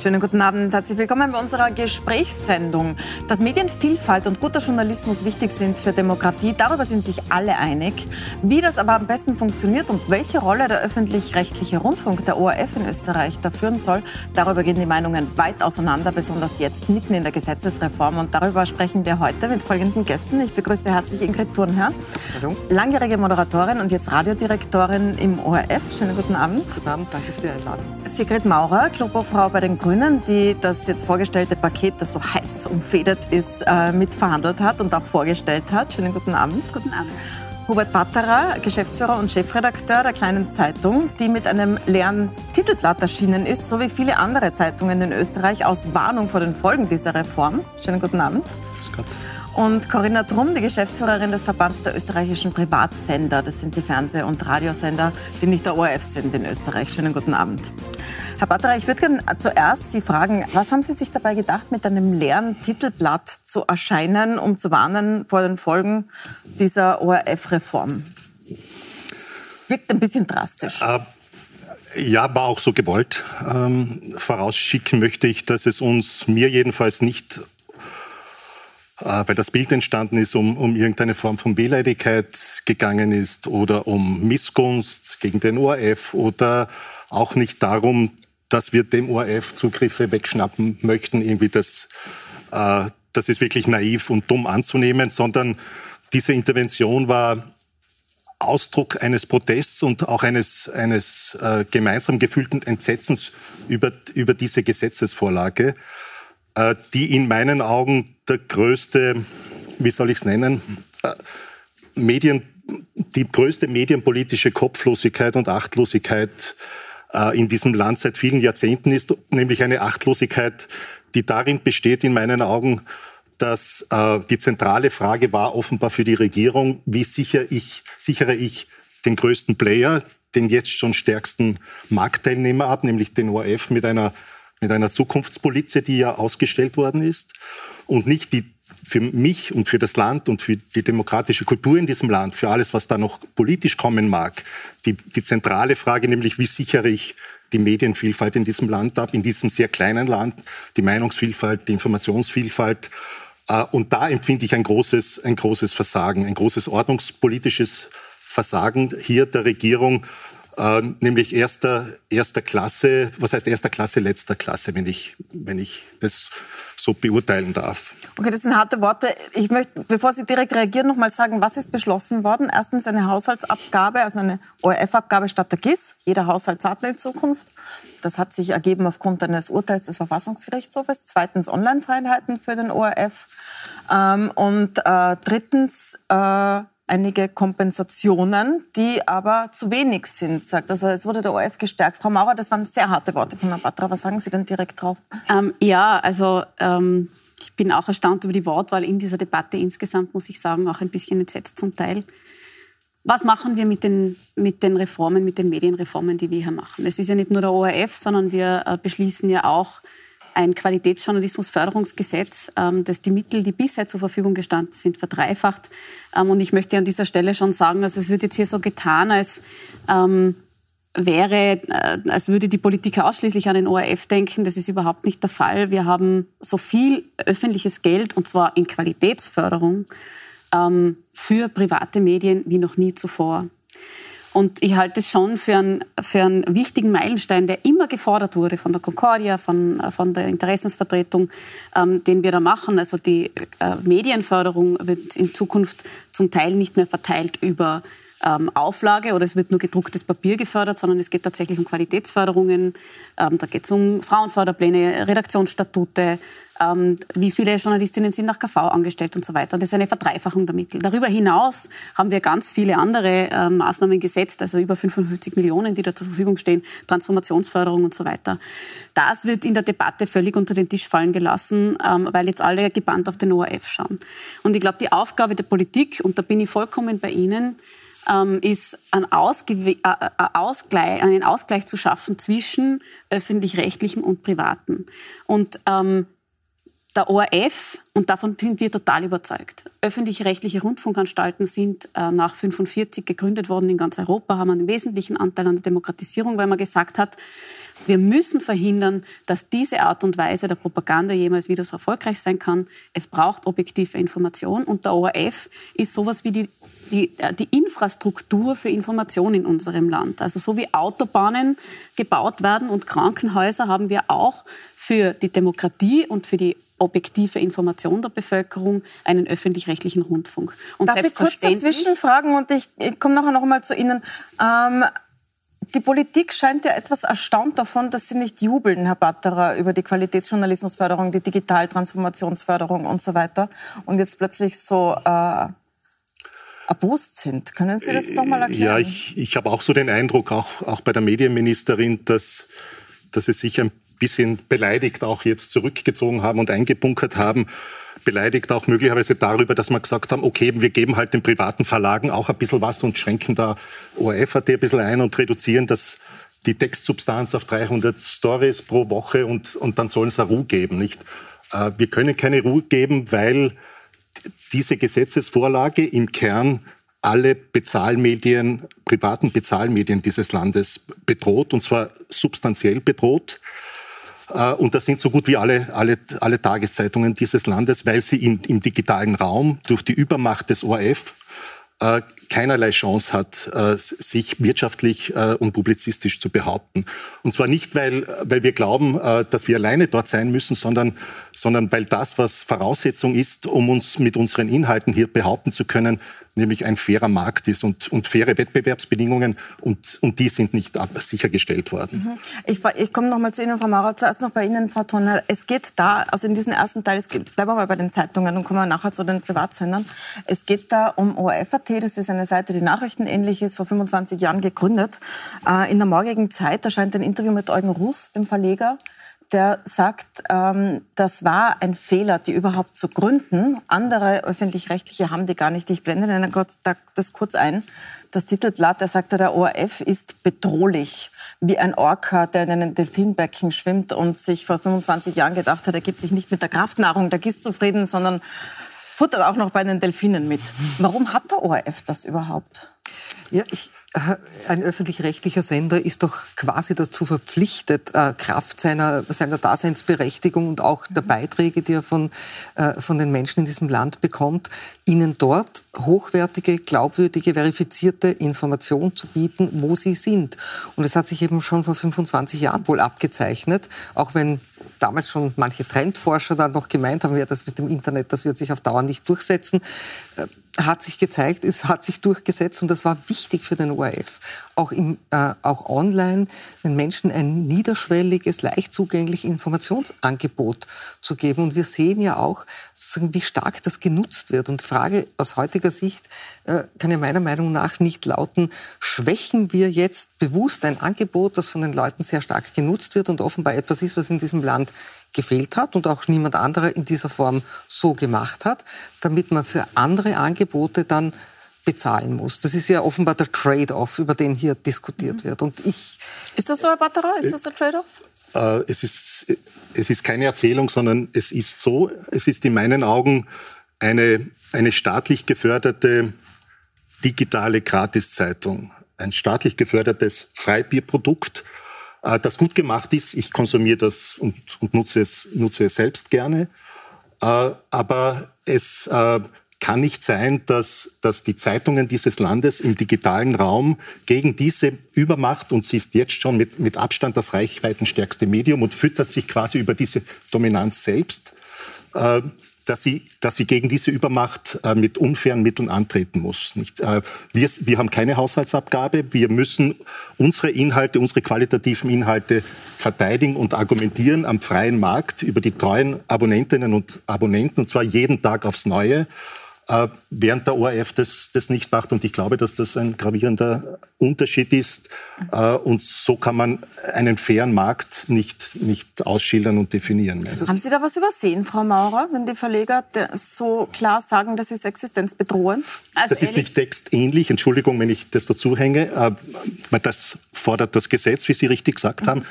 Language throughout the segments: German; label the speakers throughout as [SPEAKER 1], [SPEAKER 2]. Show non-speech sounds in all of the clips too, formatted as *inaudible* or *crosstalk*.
[SPEAKER 1] Schönen guten Abend, herzlich willkommen bei unserer Gesprächssendung. Dass Medienvielfalt und guter Journalismus wichtig sind für Demokratie, darüber sind sich alle einig. Wie das aber am besten funktioniert und welche Rolle der öffentlich-rechtliche Rundfunk, der ORF in Österreich, da führen soll, darüber gehen die Meinungen weit auseinander, besonders jetzt mitten in der Gesetzesreform. Und darüber sprechen wir heute mit folgenden Gästen. Ich begrüße herzlich Ingrid Thurnherr, Hallo. langjährige Moderatorin und jetzt Radiodirektorin im ORF. Schönen guten Abend.
[SPEAKER 2] Guten Abend, danke für die Einladung.
[SPEAKER 1] Sigrid Maurer, Klubobfrau bei den Grünen. Grünen, die das jetzt vorgestellte Paket, das so heiß umfedert ist, äh, mitverhandelt hat und auch vorgestellt hat. Schönen guten Abend.
[SPEAKER 3] Guten Abend.
[SPEAKER 1] Hubert Patterer, Geschäftsführer und Chefredakteur der kleinen Zeitung, die mit einem leeren Titelblatt erschienen ist, so wie viele andere Zeitungen in Österreich, aus Warnung vor den Folgen dieser Reform. Schönen guten Abend. Grüß Gott. Und Corinna Drum, die Geschäftsführerin des Verbands der österreichischen Privatsender. Das sind die Fernseh- und Radiosender, die nicht der ORF sind in Österreich. Schönen guten Abend. Herr Batterer, ich würde gerne zuerst Sie fragen, was haben Sie sich dabei gedacht, mit einem leeren Titelblatt zu erscheinen, um zu warnen vor den Folgen dieser ORF-Reform? Wirkt ein bisschen drastisch. Äh,
[SPEAKER 4] ja, war auch so gewollt. Ähm, vorausschicken möchte ich, dass es uns, mir jedenfalls nicht weil das Bild entstanden ist, um, um irgendeine Form von Wehleidigkeit gegangen ist oder um Missgunst gegen den ORF oder auch nicht darum, dass wir dem ORF Zugriffe wegschnappen möchten. Irgendwie das, äh, das ist wirklich naiv und dumm anzunehmen, sondern diese Intervention war Ausdruck eines Protests und auch eines, eines äh, gemeinsam gefühlten Entsetzens über, über diese Gesetzesvorlage, äh, die in meinen Augen der größte, wie soll ich es nennen, äh, Medien, die größte medienpolitische Kopflosigkeit und Achtlosigkeit äh, in diesem Land seit vielen Jahrzehnten ist, nämlich eine Achtlosigkeit, die darin besteht, in meinen Augen, dass äh, die zentrale Frage war offenbar für die Regierung, wie sicher ich, sichere ich den größten Player, den jetzt schon stärksten Marktteilnehmer ab, nämlich den ORF mit einer, mit einer Zukunftspolizei, die ja ausgestellt worden ist, und nicht die für mich und für das Land und für die demokratische Kultur in diesem Land, für alles, was da noch politisch kommen mag, die, die zentrale Frage, nämlich wie sichere ich die Medienvielfalt in diesem Land ab, in diesem sehr kleinen Land, die Meinungsvielfalt, die Informationsvielfalt. Äh, und da empfinde ich ein großes, ein großes Versagen, ein großes ordnungspolitisches Versagen hier der Regierung, äh, nämlich erster, erster Klasse, was heißt erster Klasse, letzter Klasse, wenn ich, wenn ich das so beurteilen darf.
[SPEAKER 1] Okay, das sind harte Worte. Ich möchte, bevor Sie direkt reagieren, noch mal sagen, was ist beschlossen worden? Erstens eine Haushaltsabgabe, also eine ORF-Abgabe statt der GIS. Jeder Haushalt zahlt in Zukunft. Das hat sich ergeben aufgrund eines Urteils des Verfassungsgerichtshofes. Zweitens Online-Freiheiten für den ORF. Ähm, und äh, drittens äh, einige Kompensationen, die aber zu wenig sind, sagt. Also es wurde der ORF gestärkt. Frau Maurer, das waren sehr harte Worte von Herrn Batra. Was sagen Sie denn direkt drauf?
[SPEAKER 3] Ähm, ja, also ähm, ich bin auch erstaunt über die Wortwahl in dieser Debatte insgesamt, muss ich sagen, auch ein bisschen entsetzt zum Teil. Was machen wir mit den, mit den Reformen, mit den Medienreformen, die wir hier machen? Es ist ja nicht nur der ORF, sondern wir äh, beschließen ja auch ein Qualitätsjournalismusförderungsgesetz, ähm, das die Mittel, die bisher zur Verfügung gestanden sind, verdreifacht. Ähm, und ich möchte an dieser Stelle schon sagen, also es wird jetzt hier so getan, als ähm, wäre, äh, als würde die Politiker ausschließlich an den ORF denken. Das ist überhaupt nicht der Fall. Wir haben so viel öffentliches Geld, und zwar in Qualitätsförderung, für private Medien wie noch nie zuvor. Und ich halte es schon für einen, für einen wichtigen Meilenstein, der immer gefordert wurde von der Concordia, von, von der Interessensvertretung, ähm, den wir da machen. Also die äh, Medienförderung wird in Zukunft zum Teil nicht mehr verteilt über ähm, Auflage oder es wird nur gedrucktes Papier gefördert, sondern es geht tatsächlich um Qualitätsförderungen. Ähm, da geht es um Frauenförderpläne, Redaktionsstatute, ähm, wie viele Journalistinnen sind nach KV angestellt und so weiter. Das ist eine Verdreifachung der Mittel. Darüber hinaus haben wir ganz viele andere äh, Maßnahmen gesetzt, also über 55 Millionen, die da zur Verfügung stehen, Transformationsförderung und so weiter. Das wird in der Debatte völlig unter den Tisch fallen gelassen, ähm, weil jetzt alle gebannt auf den ORF schauen. Und ich glaube, die Aufgabe der Politik, und da bin ich vollkommen bei Ihnen, ähm, ist ein Ausge äh, äh, Ausgleich, einen Ausgleich zu schaffen zwischen öffentlich-rechtlichem und privaten. Und ähm, der ORF, und davon sind wir total überzeugt, öffentlich-rechtliche Rundfunkanstalten sind äh, nach 1945 gegründet worden in ganz Europa, haben einen wesentlichen Anteil an der Demokratisierung, weil man gesagt hat, wir müssen verhindern, dass diese Art und Weise der Propaganda jemals wieder so erfolgreich sein kann. Es braucht objektive Information und der ORF ist sowas wie die, die, äh, die Infrastruktur für Information in unserem Land. Also so wie Autobahnen gebaut werden und Krankenhäuser haben wir auch für die Demokratie und für die objektive Information der Bevölkerung einen öffentlich-rechtlichen Rundfunk.
[SPEAKER 1] Und Darf ich kurz dazwischen fragen und ich, ich komme nachher noch mal zu Ihnen. Ähm, die Politik scheint ja etwas erstaunt davon, dass Sie nicht jubeln, Herr Batterer, über die Qualitätsjournalismusförderung, die Digitaltransformationsförderung und so weiter und jetzt plötzlich so äh, erbost sind. Können Sie das noch mal erklären?
[SPEAKER 4] Ja, ich, ich habe auch so den Eindruck, auch, auch bei der Medienministerin, dass, dass es sich ein bisschen beleidigt auch jetzt zurückgezogen haben und eingebunkert haben. Beleidigt auch möglicherweise darüber, dass wir gesagt haben, okay, wir geben halt den privaten Verlagen auch ein bisschen was und schränken da ORF-AT ein bisschen ein und reduzieren das die Textsubstanz auf 300 Stories pro Woche und, und dann sollen es eine Ruhe geben, nicht? Äh, wir können keine Ruhe geben, weil diese Gesetzesvorlage im Kern alle Bezahlmedien, privaten Bezahlmedien dieses Landes bedroht, und zwar substanziell bedroht. Äh, und das sind so gut wie alle, alle, alle Tageszeitungen dieses Landes, weil sie im, im digitalen Raum durch die Übermacht des ORF äh, keinerlei Chance hat, äh, sich wirtschaftlich äh, und publizistisch zu behaupten. Und zwar nicht, weil, weil wir glauben, äh, dass wir alleine dort sein müssen, sondern, sondern weil das, was Voraussetzung ist, um uns mit unseren Inhalten hier behaupten zu können, nämlich ein fairer Markt ist und, und faire Wettbewerbsbedingungen und, und die sind nicht sichergestellt worden.
[SPEAKER 1] Mhm. Ich, ich komme noch mal zu Ihnen, Frau Maurer. Zuerst noch bei Ihnen, Frau Tonner. Es geht da, also in diesem ersten Teil, es geht, bleiben wir mal bei den Zeitungen und kommen wir nachher zu den Privatsendern. Es geht da um ORF.at, das ist eine Seite, die nachrichtenähnlich ist, vor 25 Jahren gegründet. Äh, in der morgigen Zeit erscheint ein Interview mit Eugen Russ, dem Verleger, der sagt, ähm, das war ein Fehler, die überhaupt zu gründen. Andere öffentlich-rechtliche haben die gar nicht. Ich blende das kurz ein. Das Titelblatt, der sagte, der ORF ist bedrohlich, wie ein Orca, der in einem Delfinbecken schwimmt und sich vor 25 Jahren gedacht hat, er gibt sich nicht mit der Kraftnahrung der GIS zufrieden, sondern futtert auch noch bei den Delfinen mit. Warum hat der ORF das überhaupt?
[SPEAKER 2] Ja, ich, äh, ein öffentlich-rechtlicher Sender ist doch quasi dazu verpflichtet, äh, Kraft seiner, seiner Daseinsberechtigung und auch der Beiträge, die er von, äh, von den Menschen in diesem Land bekommt, ihnen dort hochwertige, glaubwürdige, verifizierte Information zu bieten, wo sie sind. Und es hat sich eben schon vor 25 Jahren wohl abgezeichnet, auch wenn damals schon manche Trendforscher dann noch gemeint haben, ja, das mit dem Internet, das wird sich auf Dauer nicht durchsetzen hat sich gezeigt, es hat sich durchgesetzt und das war wichtig für den ORF. Auch, im, äh, auch online, den Menschen ein niederschwelliges, leicht zugängliches Informationsangebot zu geben. Und wir sehen ja auch, wie stark das genutzt wird. Und die Frage aus heutiger Sicht äh, kann ja meiner Meinung nach nicht lauten, schwächen wir jetzt bewusst ein Angebot, das von den Leuten sehr stark genutzt wird und offenbar etwas ist, was in diesem Land gefehlt hat und auch niemand anderer in dieser Form so gemacht hat, damit man für andere Angebote dann bezahlen muss. Das ist ja offenbar der Trade-off, über den hier diskutiert mhm. wird. Und ich
[SPEAKER 1] ist das so, Herr Batterer? Ist das der Trade-off?
[SPEAKER 4] Äh, es, ist, es ist keine Erzählung, sondern es ist so, es ist in meinen Augen eine, eine staatlich geförderte digitale Gratiszeitung, ein staatlich gefördertes Freibierprodukt, äh, das gut gemacht ist. Ich konsumiere das und, und nutze, es, nutze es selbst gerne. Äh, aber es äh, kann nicht sein, dass, dass die Zeitungen dieses Landes im digitalen Raum gegen diese Übermacht, und sie ist jetzt schon mit, mit Abstand das reichweitenstärkste Medium und füttert sich quasi über diese Dominanz selbst, äh, dass sie, dass sie gegen diese Übermacht äh, mit unfairen Mitteln antreten muss. Nicht? Äh, wir, wir haben keine Haushaltsabgabe. Wir müssen unsere Inhalte, unsere qualitativen Inhalte verteidigen und argumentieren am freien Markt über die treuen Abonnentinnen und Abonnenten, und zwar jeden Tag aufs Neue. Äh, während der ORF das, das nicht macht. Und ich glaube, dass das ein gravierender Unterschied ist. Äh, und so kann man einen fairen Markt nicht, nicht ausschildern und definieren.
[SPEAKER 1] Also, haben Sie da was übersehen, Frau Maurer, wenn die Verleger so klar sagen, das ist existenzbedrohend?
[SPEAKER 4] Also das ist nicht textähnlich, Entschuldigung, wenn ich das dazu hänge. Äh, das fordert das Gesetz, wie Sie richtig gesagt mhm. haben.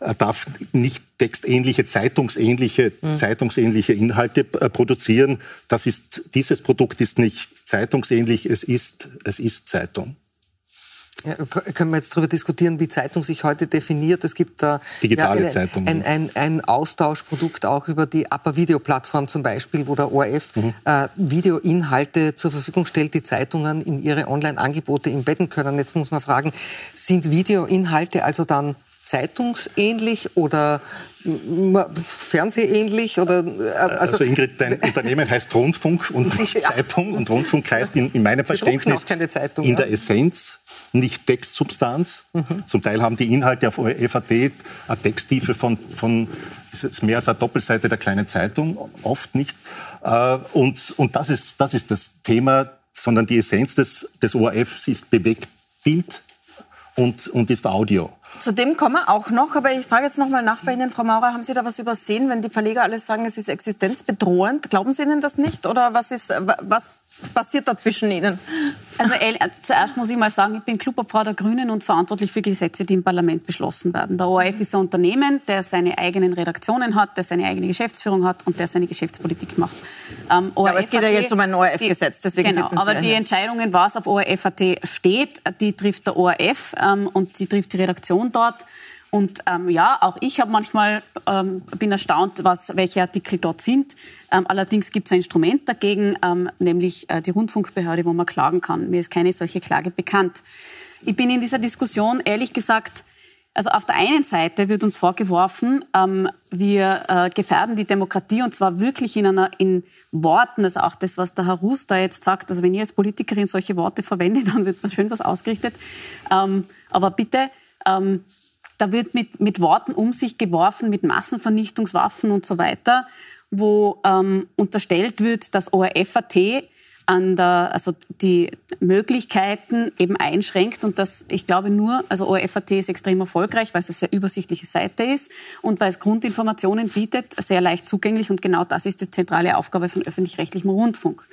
[SPEAKER 4] Er darf nicht textähnliche, zeitungsähnliche, mhm. zeitungsähnliche Inhalte äh, produzieren. Das ist, dieses Produkt ist nicht zeitungsähnlich, es ist, es ist Zeitung.
[SPEAKER 2] Ja, können wir jetzt darüber diskutieren, wie Zeitung sich heute definiert? Es gibt da
[SPEAKER 4] Digitale
[SPEAKER 2] ja,
[SPEAKER 4] Zeitung.
[SPEAKER 2] Ein, ein, ein, Austauschprodukt auch über die Upper Video Plattform zum Beispiel, wo der ORF mhm. äh, Videoinhalte zur Verfügung stellt, die Zeitungen in ihre Online-Angebote embedden können. Jetzt muss man fragen, sind Videoinhalte also dann zeitungsähnlich oder fernsehähnlich? Oder,
[SPEAKER 4] äh, also, also, Ingrid, dein *laughs* Unternehmen heißt Rundfunk und *laughs* nicht. Zeitung. Und Rundfunk heißt in, in meinem Verständnis
[SPEAKER 2] Zeitung,
[SPEAKER 4] in ja. der Essenz nicht Textsubstanz. Mhm. Zum Teil haben die Inhalte auf FAT eine Texttiefe von, von mehr als eine Doppelseite der kleinen Zeitung, oft nicht. Äh, und, und das, ist, das ist das Thema, sondern die Essenz des, des ORFs ist bewegt Bild und, und ist Audio.
[SPEAKER 1] Zu dem kommen wir auch noch, aber ich frage jetzt noch mal nach bei Ihnen, Frau Maurer, haben Sie da was übersehen, wenn die Verleger alles sagen, es ist existenzbedrohend? Glauben Sie Ihnen das nicht oder was, ist, was passiert da zwischen Ihnen?
[SPEAKER 3] Also äh, zuerst muss ich mal sagen, ich bin Clubobfrau der Grünen und verantwortlich für Gesetze, die im Parlament beschlossen werden. Der ORF ist ein Unternehmen, der seine eigenen Redaktionen hat, der seine eigene Geschäftsführung hat und der seine Geschäftspolitik macht.
[SPEAKER 1] Ähm, ja, aber es geht ja jetzt um ein ORF-Gesetz, deswegen
[SPEAKER 3] genau, aber die Entscheidungen, was auf ORF.at steht, die trifft der ORF ähm, und die trifft die Redaktion dort. Und ähm, ja, auch ich habe manchmal ähm, bin erstaunt, was, welche Artikel dort sind. Ähm, allerdings gibt es ein Instrument dagegen, ähm, nämlich äh, die Rundfunkbehörde, wo man klagen kann. Mir ist keine solche Klage bekannt. Ich bin in dieser Diskussion ehrlich gesagt also auf der einen Seite wird uns vorgeworfen, ähm, wir äh, gefährden die Demokratie und zwar wirklich in, einer, in Worten, also auch das, was der Herr Rus da jetzt sagt, also wenn ihr als Politikerin solche Worte verwendet, *laughs* dann wird man schön was ausgerichtet. Ähm, aber bitte, ähm, da wird mit, mit Worten um sich geworfen, mit Massenvernichtungswaffen und so weiter, wo ähm, unterstellt wird, dass ORF.at an der, also die Möglichkeiten eben einschränkt und das, ich glaube nur, also ORFAT ist extrem erfolgreich, weil es eine sehr übersichtliche Seite ist und weil es Grundinformationen bietet, sehr leicht zugänglich und genau das ist die zentrale Aufgabe von öffentlich-rechtlichem Rundfunk.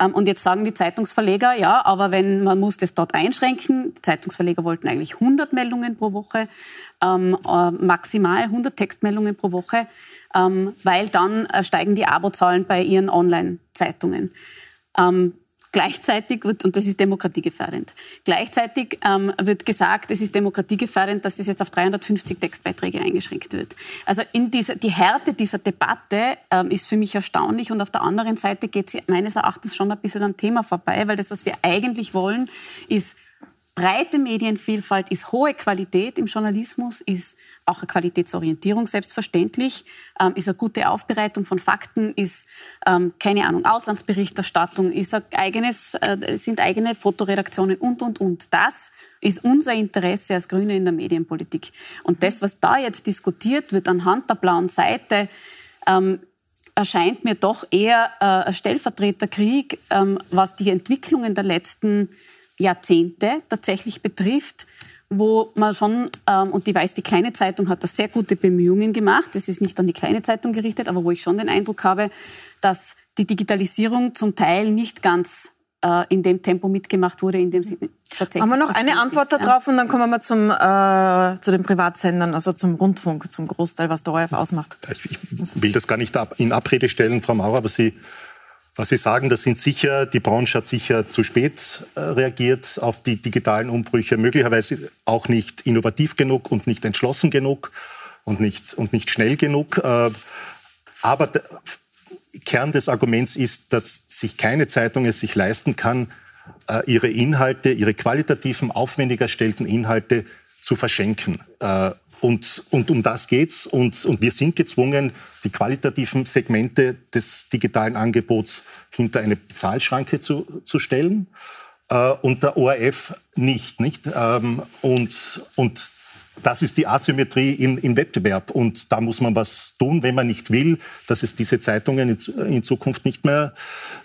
[SPEAKER 3] Ähm, und jetzt sagen die Zeitungsverleger, ja, aber wenn man muss das dort einschränken, Zeitungsverleger wollten eigentlich 100 Meldungen pro Woche, ähm, äh, maximal 100 Textmeldungen pro Woche, ähm, weil dann äh, steigen die Abozahlen bei ihren Online-Zeitungen. Ähm, Gleichzeitig wird, und das ist demokratiegefährdend, gleichzeitig ähm, wird gesagt, es ist demokratiegefährdend, dass es jetzt auf 350 Textbeiträge eingeschränkt wird. Also in dieser, die Härte dieser Debatte ähm, ist für mich erstaunlich und auf der anderen Seite geht sie meines Erachtens schon ein bisschen am Thema vorbei, weil das, was wir eigentlich wollen, ist breite Medienvielfalt ist hohe Qualität im Journalismus, ist auch eine Qualitätsorientierung selbstverständlich, ähm, ist eine gute Aufbereitung von Fakten, ist, ähm, keine Ahnung, Auslandsberichterstattung, ist eigenes, äh, sind eigene Fotoredaktionen und, und, und. Das ist unser Interesse als Grüne in der Medienpolitik. Und das, was da jetzt diskutiert wird anhand der blauen Seite, ähm, erscheint mir doch eher äh, ein Stellvertreterkrieg, ähm, was die Entwicklungen der letzten Jahrzehnte tatsächlich betrifft, wo man schon, ähm, und die weiß, die kleine Zeitung hat da sehr gute Bemühungen gemacht, es ist nicht an die kleine Zeitung gerichtet, aber wo ich schon den Eindruck habe, dass die Digitalisierung zum Teil nicht ganz äh, in dem Tempo mitgemacht wurde, in dem sie tatsächlich.
[SPEAKER 1] Haben wir noch eine Antwort darauf ja. und dann kommen wir zum, äh, zu den Privatsendern, also zum Rundfunk, zum Großteil, was der ORF ausmacht.
[SPEAKER 4] Ich, ich will das gar nicht in Abrede stellen, Frau Maurer, aber Sie was Sie sagen, das sind sicher, die Branche hat sicher zu spät äh, reagiert auf die digitalen Umbrüche, möglicherweise auch nicht innovativ genug und nicht entschlossen genug und nicht, und nicht schnell genug. Äh, aber der Kern des Arguments ist, dass sich keine Zeitung es sich leisten kann, äh, ihre Inhalte, ihre qualitativen, aufwendig erstellten Inhalte zu verschenken. Und, und um das geht's. Und, und wir sind gezwungen, die qualitativen Segmente des digitalen Angebots hinter eine Bezahlschranke zu, zu stellen. Äh, und der ORF nicht. nicht? Ähm, und, und das ist die Asymmetrie im, im, Wettbewerb. Und da muss man was tun, wenn man nicht will, dass es diese Zeitungen in, in Zukunft nicht mehr,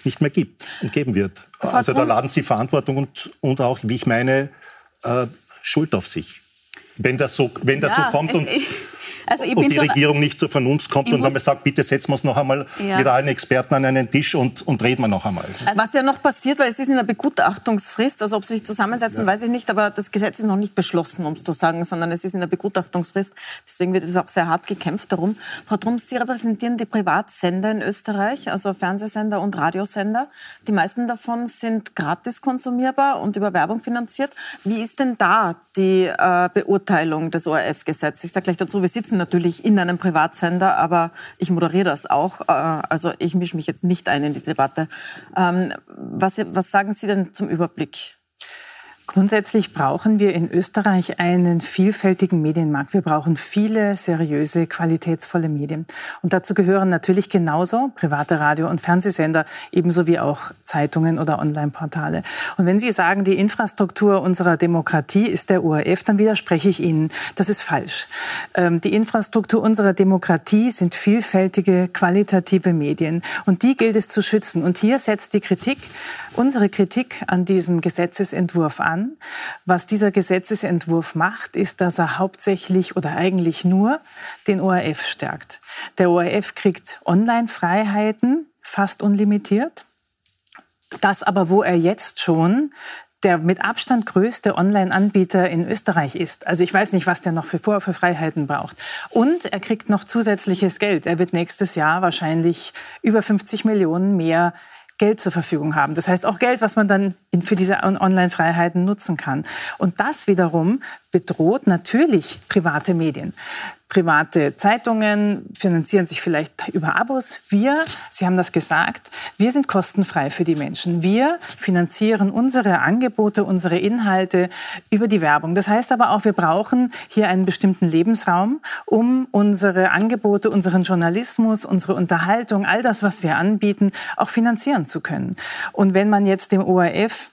[SPEAKER 4] nicht mehr gibt und geben wird. Also da laden Sie Verantwortung und, und auch, wie ich meine, äh, Schuld auf sich wenn das so, wenn das ja, so kommt. Und,
[SPEAKER 3] Also
[SPEAKER 4] und die Regierung nicht zur Vernunft kommt und dann sagt, bitte setzen wir uns noch einmal ja. mit allen Experten an einen Tisch und, und reden wir noch einmal.
[SPEAKER 1] Also Was ja noch passiert, weil es ist in der Begutachtungsfrist, also ob sie sich zusammensetzen, ja. weiß ich nicht, aber das Gesetz ist noch nicht beschlossen, um es zu sagen, sondern es ist in der Begutachtungsfrist. Deswegen wird es auch sehr hart gekämpft darum. Frau Drum, Sie repräsentieren die Privatsender in Österreich, also Fernsehsender und Radiosender. Die meisten davon sind gratis konsumierbar und über Werbung finanziert. Wie ist denn da die äh, Beurteilung des ORF-Gesetzes? Ich sage gleich dazu, wir sitzen natürlich in einem Privatsender, aber ich moderiere das auch. Äh, also ich mische mich jetzt nicht ein in die Debatte. Ähm, was, was sagen Sie denn zum Überblick?
[SPEAKER 5] Grundsätzlich brauchen wir in Österreich einen vielfältigen Medienmarkt. Wir brauchen viele seriöse, qualitätsvolle Medien. Und dazu gehören natürlich genauso private Radio- und Fernsehsender, ebenso wie auch Zeitungen oder Online-Portale. Und wenn Sie sagen, die Infrastruktur unserer Demokratie ist der ORF, dann widerspreche ich Ihnen. Das ist falsch. Ähm, die Infrastruktur unserer Demokratie sind vielfältige, qualitative Medien. Und die gilt es zu schützen. Und hier setzt die Kritik unsere Kritik an diesem Gesetzesentwurf an. Was dieser Gesetzesentwurf macht, ist, dass er hauptsächlich oder eigentlich nur den ORF stärkt. Der ORF kriegt Online-Freiheiten fast unlimitiert. Das aber, wo er jetzt schon der mit Abstand größte Online-Anbieter in Österreich ist. Also ich weiß nicht, was der noch für, Vor für Freiheiten braucht. Und er kriegt noch zusätzliches Geld. Er wird nächstes Jahr wahrscheinlich über 50 Millionen mehr Geld zur Verfügung haben. Das heißt auch Geld, was man dann für diese Online-Freiheiten nutzen kann. Und das wiederum bedroht natürlich private Medien. Private Zeitungen finanzieren sich vielleicht über Abos. Wir, Sie haben das gesagt, wir sind kostenfrei für die Menschen. Wir finanzieren unsere Angebote, unsere Inhalte über die Werbung. Das heißt aber auch, wir brauchen hier einen bestimmten Lebensraum, um unsere Angebote, unseren Journalismus, unsere Unterhaltung, all das, was wir anbieten, auch finanzieren zu können. Und wenn man jetzt dem ORF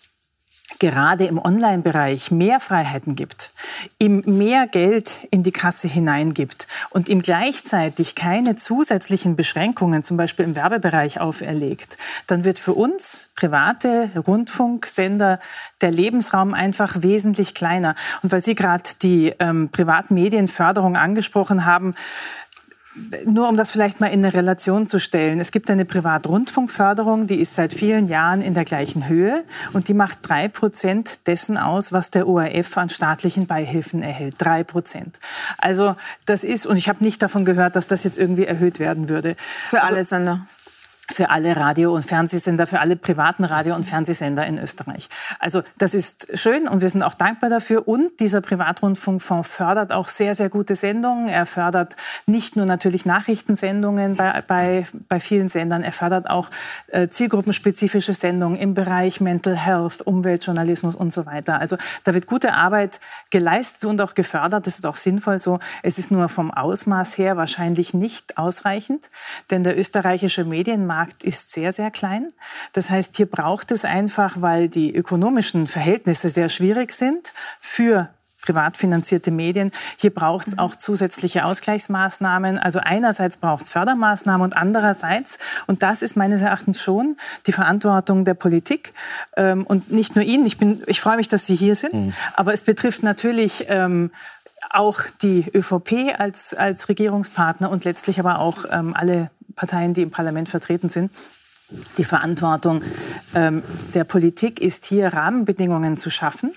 [SPEAKER 5] gerade im Online-Bereich mehr Freiheiten gibt, ihm mehr Geld in die Kasse hineingibt und ihm gleichzeitig keine zusätzlichen Beschränkungen, zum Beispiel im Werbebereich, auferlegt, dann wird für uns private Rundfunksender der Lebensraum einfach wesentlich kleiner. Und weil Sie gerade die ähm, Privatmedienförderung angesprochen haben, nur um das vielleicht mal in eine Relation zu stellen. Es gibt eine Privatrundfunkförderung, die ist seit vielen Jahren in der gleichen Höhe und die macht drei Prozent dessen aus, was der ORF an staatlichen Beihilfen erhält. Drei Prozent. Also das ist, und ich habe nicht davon gehört, dass das jetzt irgendwie erhöht werden würde.
[SPEAKER 1] Für alle also, Sender
[SPEAKER 5] für alle Radio- und Fernsehsender, für alle privaten Radio- und Fernsehsender in Österreich. Also das ist schön und wir sind auch dankbar dafür. Und dieser Privatrundfunkfonds fördert auch sehr, sehr gute Sendungen. Er fördert nicht nur natürlich Nachrichtensendungen bei, bei, bei vielen Sendern, er fördert auch äh, zielgruppenspezifische Sendungen im Bereich Mental Health, Umweltjournalismus und so weiter. Also da wird gute Arbeit geleistet und auch gefördert. Das ist auch sinnvoll so. Es ist nur vom Ausmaß her wahrscheinlich nicht ausreichend, denn der österreichische Medienmarkt Markt ist sehr, sehr klein. Das heißt, hier braucht es einfach, weil die ökonomischen Verhältnisse sehr schwierig sind für privat finanzierte Medien. Hier braucht es auch zusätzliche Ausgleichsmaßnahmen. Also einerseits braucht es Fördermaßnahmen und andererseits, und das ist meines Erachtens schon die Verantwortung der Politik ähm, und nicht nur Ihnen. Ich, bin, ich freue mich, dass Sie hier sind, mhm. aber es betrifft natürlich ähm, auch die ÖVP als, als Regierungspartner und letztlich aber auch ähm, alle Parteien, die im Parlament vertreten sind. Die Verantwortung ähm, der Politik ist hier, Rahmenbedingungen zu schaffen,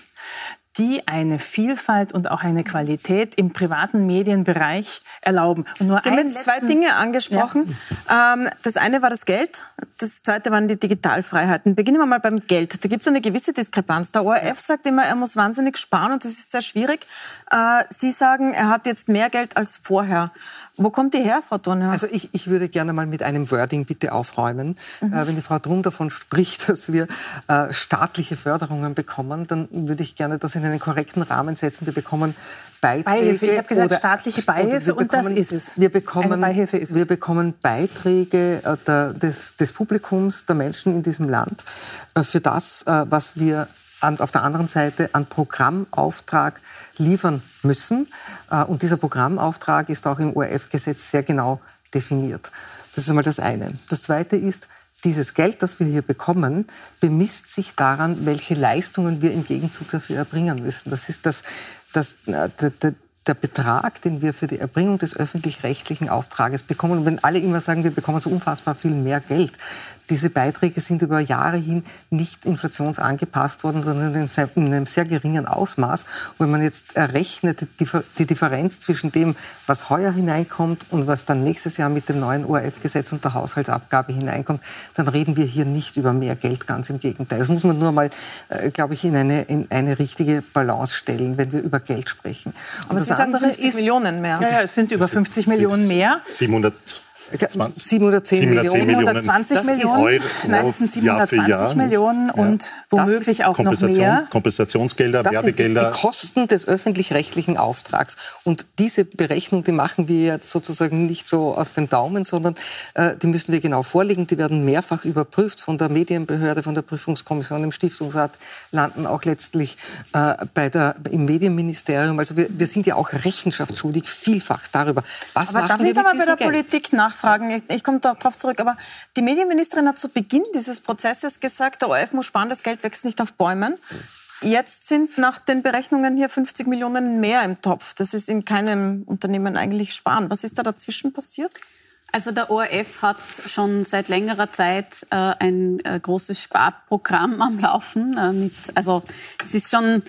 [SPEAKER 5] die eine Vielfalt und auch eine Qualität im privaten Medienbereich erlauben.
[SPEAKER 1] Und nur Sie haben jetzt zwei Dinge angesprochen. Ja. Ähm, das eine war das Geld, das zweite waren die Digitalfreiheiten. Beginnen wir mal beim Geld. Da gibt es eine gewisse Diskrepanz. Der ORF sagt immer, er muss wahnsinnig sparen und das ist sehr schwierig. Äh, Sie sagen, er hat jetzt mehr Geld als vorher. Wo kommt die her, Frau Donner?
[SPEAKER 2] Also ich, ich würde gerne mal mit einem Wording bitte aufräumen. Mhm. Äh, wenn die Frau Drum davon spricht, *laughs* dass wir äh, staatliche Förderungen bekommen, dann würde ich gerne das in einen korrekten Rahmen setzen. Wir bekommen Beiträge. Beihilfe.
[SPEAKER 5] Ich habe gesagt oder, staatliche Beihilfe und
[SPEAKER 2] bekommen,
[SPEAKER 5] das ist es.
[SPEAKER 2] Wir bekommen, Beihilfe ist es. wir bekommen Beiträge äh, der, des, des Publikums, der Menschen in diesem Land äh, für das, äh, was wir an, auf der anderen Seite an Programmauftrag liefern müssen. Äh, und dieser Programmauftrag ist auch im ORF-Gesetz sehr genau definiert. Das ist einmal das eine. Das zweite ist, dieses Geld, das wir hier bekommen, bemisst sich daran, welche Leistungen wir im Gegenzug dafür erbringen müssen. Das ist das, das, äh, der Betrag, den wir für die Erbringung des öffentlich-rechtlichen Auftrages bekommen, und wenn alle immer sagen, wir bekommen so unfassbar viel mehr Geld, diese Beiträge sind über Jahre hin nicht inflationsangepasst worden, sondern in einem sehr geringen Ausmaß. Und wenn man jetzt errechnet, die Differenz zwischen dem, was heuer hineinkommt und was dann nächstes Jahr mit dem neuen ORF-Gesetz und der Haushaltsabgabe hineinkommt, dann reden wir hier nicht über mehr Geld, ganz im Gegenteil. Das muss man nur mal, äh, glaube ich, in eine, in eine richtige Balance stellen, wenn wir über Geld sprechen.
[SPEAKER 1] Und Aber das Sie sagen 50 ist, Millionen mehr.
[SPEAKER 5] Ja, ja, es sind über 50 Millionen mehr.
[SPEAKER 4] 700
[SPEAKER 2] 710
[SPEAKER 5] Millionen. 720 Millionen. Euro Nein, das sind 720 Jahr Millionen und womöglich auch noch mehr.
[SPEAKER 4] Kompensationsgelder,
[SPEAKER 2] das
[SPEAKER 4] Werbegelder.
[SPEAKER 2] Sind die, die Kosten des öffentlich-rechtlichen Auftrags. Und diese Berechnung, die machen wir jetzt sozusagen nicht so aus dem Daumen, sondern äh, die müssen wir genau vorlegen. Die werden mehrfach überprüft von der Medienbehörde, von der Prüfungskommission im Stiftungsrat, landen auch letztlich äh, bei der, im Medienministerium. Also wir, wir sind ja auch rechenschaftsschuldig, vielfach darüber.
[SPEAKER 1] Was Aber machen wir mit aber bei der Geld? Politik nachfragen? Nachfragen. Ich, ich komme darauf zurück. Aber die Medienministerin hat zu Beginn dieses Prozesses gesagt, der ORF muss sparen, das Geld wächst nicht auf Bäumen. Jetzt sind nach den Berechnungen hier 50 Millionen mehr im Topf. Das ist in keinem Unternehmen eigentlich sparen. Was ist da dazwischen passiert?
[SPEAKER 3] Also der ORF hat schon seit längerer Zeit äh, ein äh, großes Sparprogramm am Laufen. Äh, mit, also es ist schon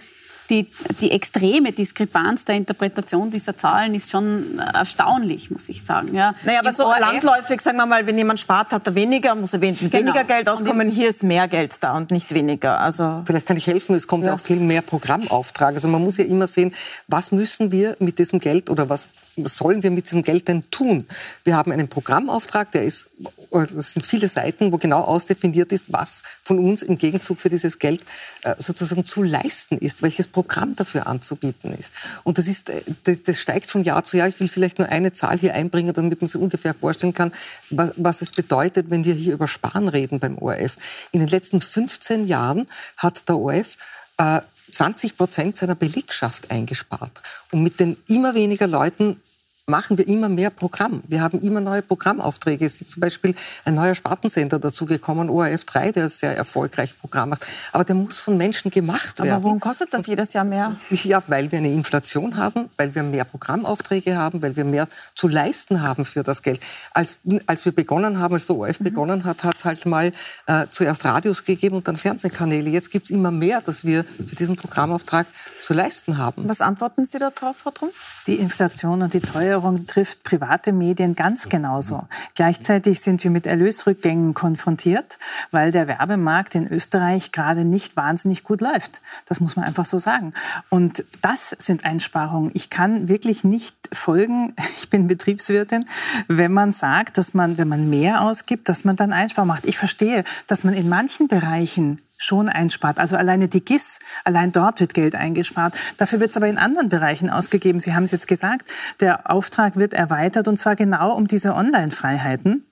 [SPEAKER 3] die, die extreme Diskrepanz der Interpretation dieser Zahlen ist schon erstaunlich, muss ich sagen. Ja.
[SPEAKER 1] Naja, aber Im so ORF, landläufig, sagen wir mal, wenn jemand spart, hat er weniger, muss er weniger genau. Geld auskommen. Hier ist mehr Geld da und nicht weniger. Also
[SPEAKER 2] Vielleicht kann ich helfen, es kommt ja. auch viel mehr Programmauftrag. Also man muss ja immer sehen, was müssen wir mit diesem Geld oder was sollen wir mit diesem Geld denn tun? Wir haben einen Programmauftrag, der ist, das sind viele Seiten, wo genau ausdefiniert ist, was von uns im Gegenzug für dieses Geld äh, sozusagen zu leisten ist, welches Programm dafür anzubieten ist. Und das ist, äh, das, steigt von Jahr zu Jahr. Ich will vielleicht nur eine Zahl hier einbringen, damit man sich ungefähr vorstellen kann, was, was es bedeutet, wenn wir hier über Sparen reden beim ORF. In den letzten 15 Jahren hat der ORF äh, 20 Prozent seiner Belegschaft eingespart. Und mit den immer weniger Leuten machen wir immer mehr Programm. Wir haben immer neue Programmaufträge. Es ist zum Beispiel ein neuer Spartensender dazugekommen, ORF 3, der sehr erfolgreich Programm macht. Aber der muss von Menschen gemacht werden.
[SPEAKER 1] Aber warum kostet das jedes Jahr mehr?
[SPEAKER 2] Ja, weil wir eine Inflation haben, weil wir mehr Programmaufträge haben, weil wir mehr zu leisten haben für das Geld. Als, als wir begonnen haben, als der ORF mhm. begonnen hat, hat es halt mal äh, zuerst Radios gegeben und dann Fernsehkanäle. Jetzt gibt es immer mehr, dass wir für diesen Programmauftrag zu leisten haben.
[SPEAKER 1] Was antworten Sie darauf, Frau Trump?
[SPEAKER 5] Die Inflation und die Teuerung Steuerung trifft private Medien ganz genauso. Gleichzeitig sind wir mit Erlösrückgängen konfrontiert, weil der Werbemarkt in Österreich gerade nicht wahnsinnig gut läuft. Das muss man einfach so sagen. Und das sind Einsparungen. Ich kann wirklich nicht folgen, *laughs* ich bin Betriebswirtin, wenn man sagt, dass man, wenn man mehr ausgibt, dass man dann Einsparungen macht. Ich verstehe, dass man in manchen Bereichen schon einspart. Also alleine die GIS, allein dort wird Geld eingespart. Dafür wird es aber in anderen Bereichen ausgegeben. Sie haben es jetzt gesagt, der Auftrag wird erweitert und zwar genau um diese Online-Freiheiten.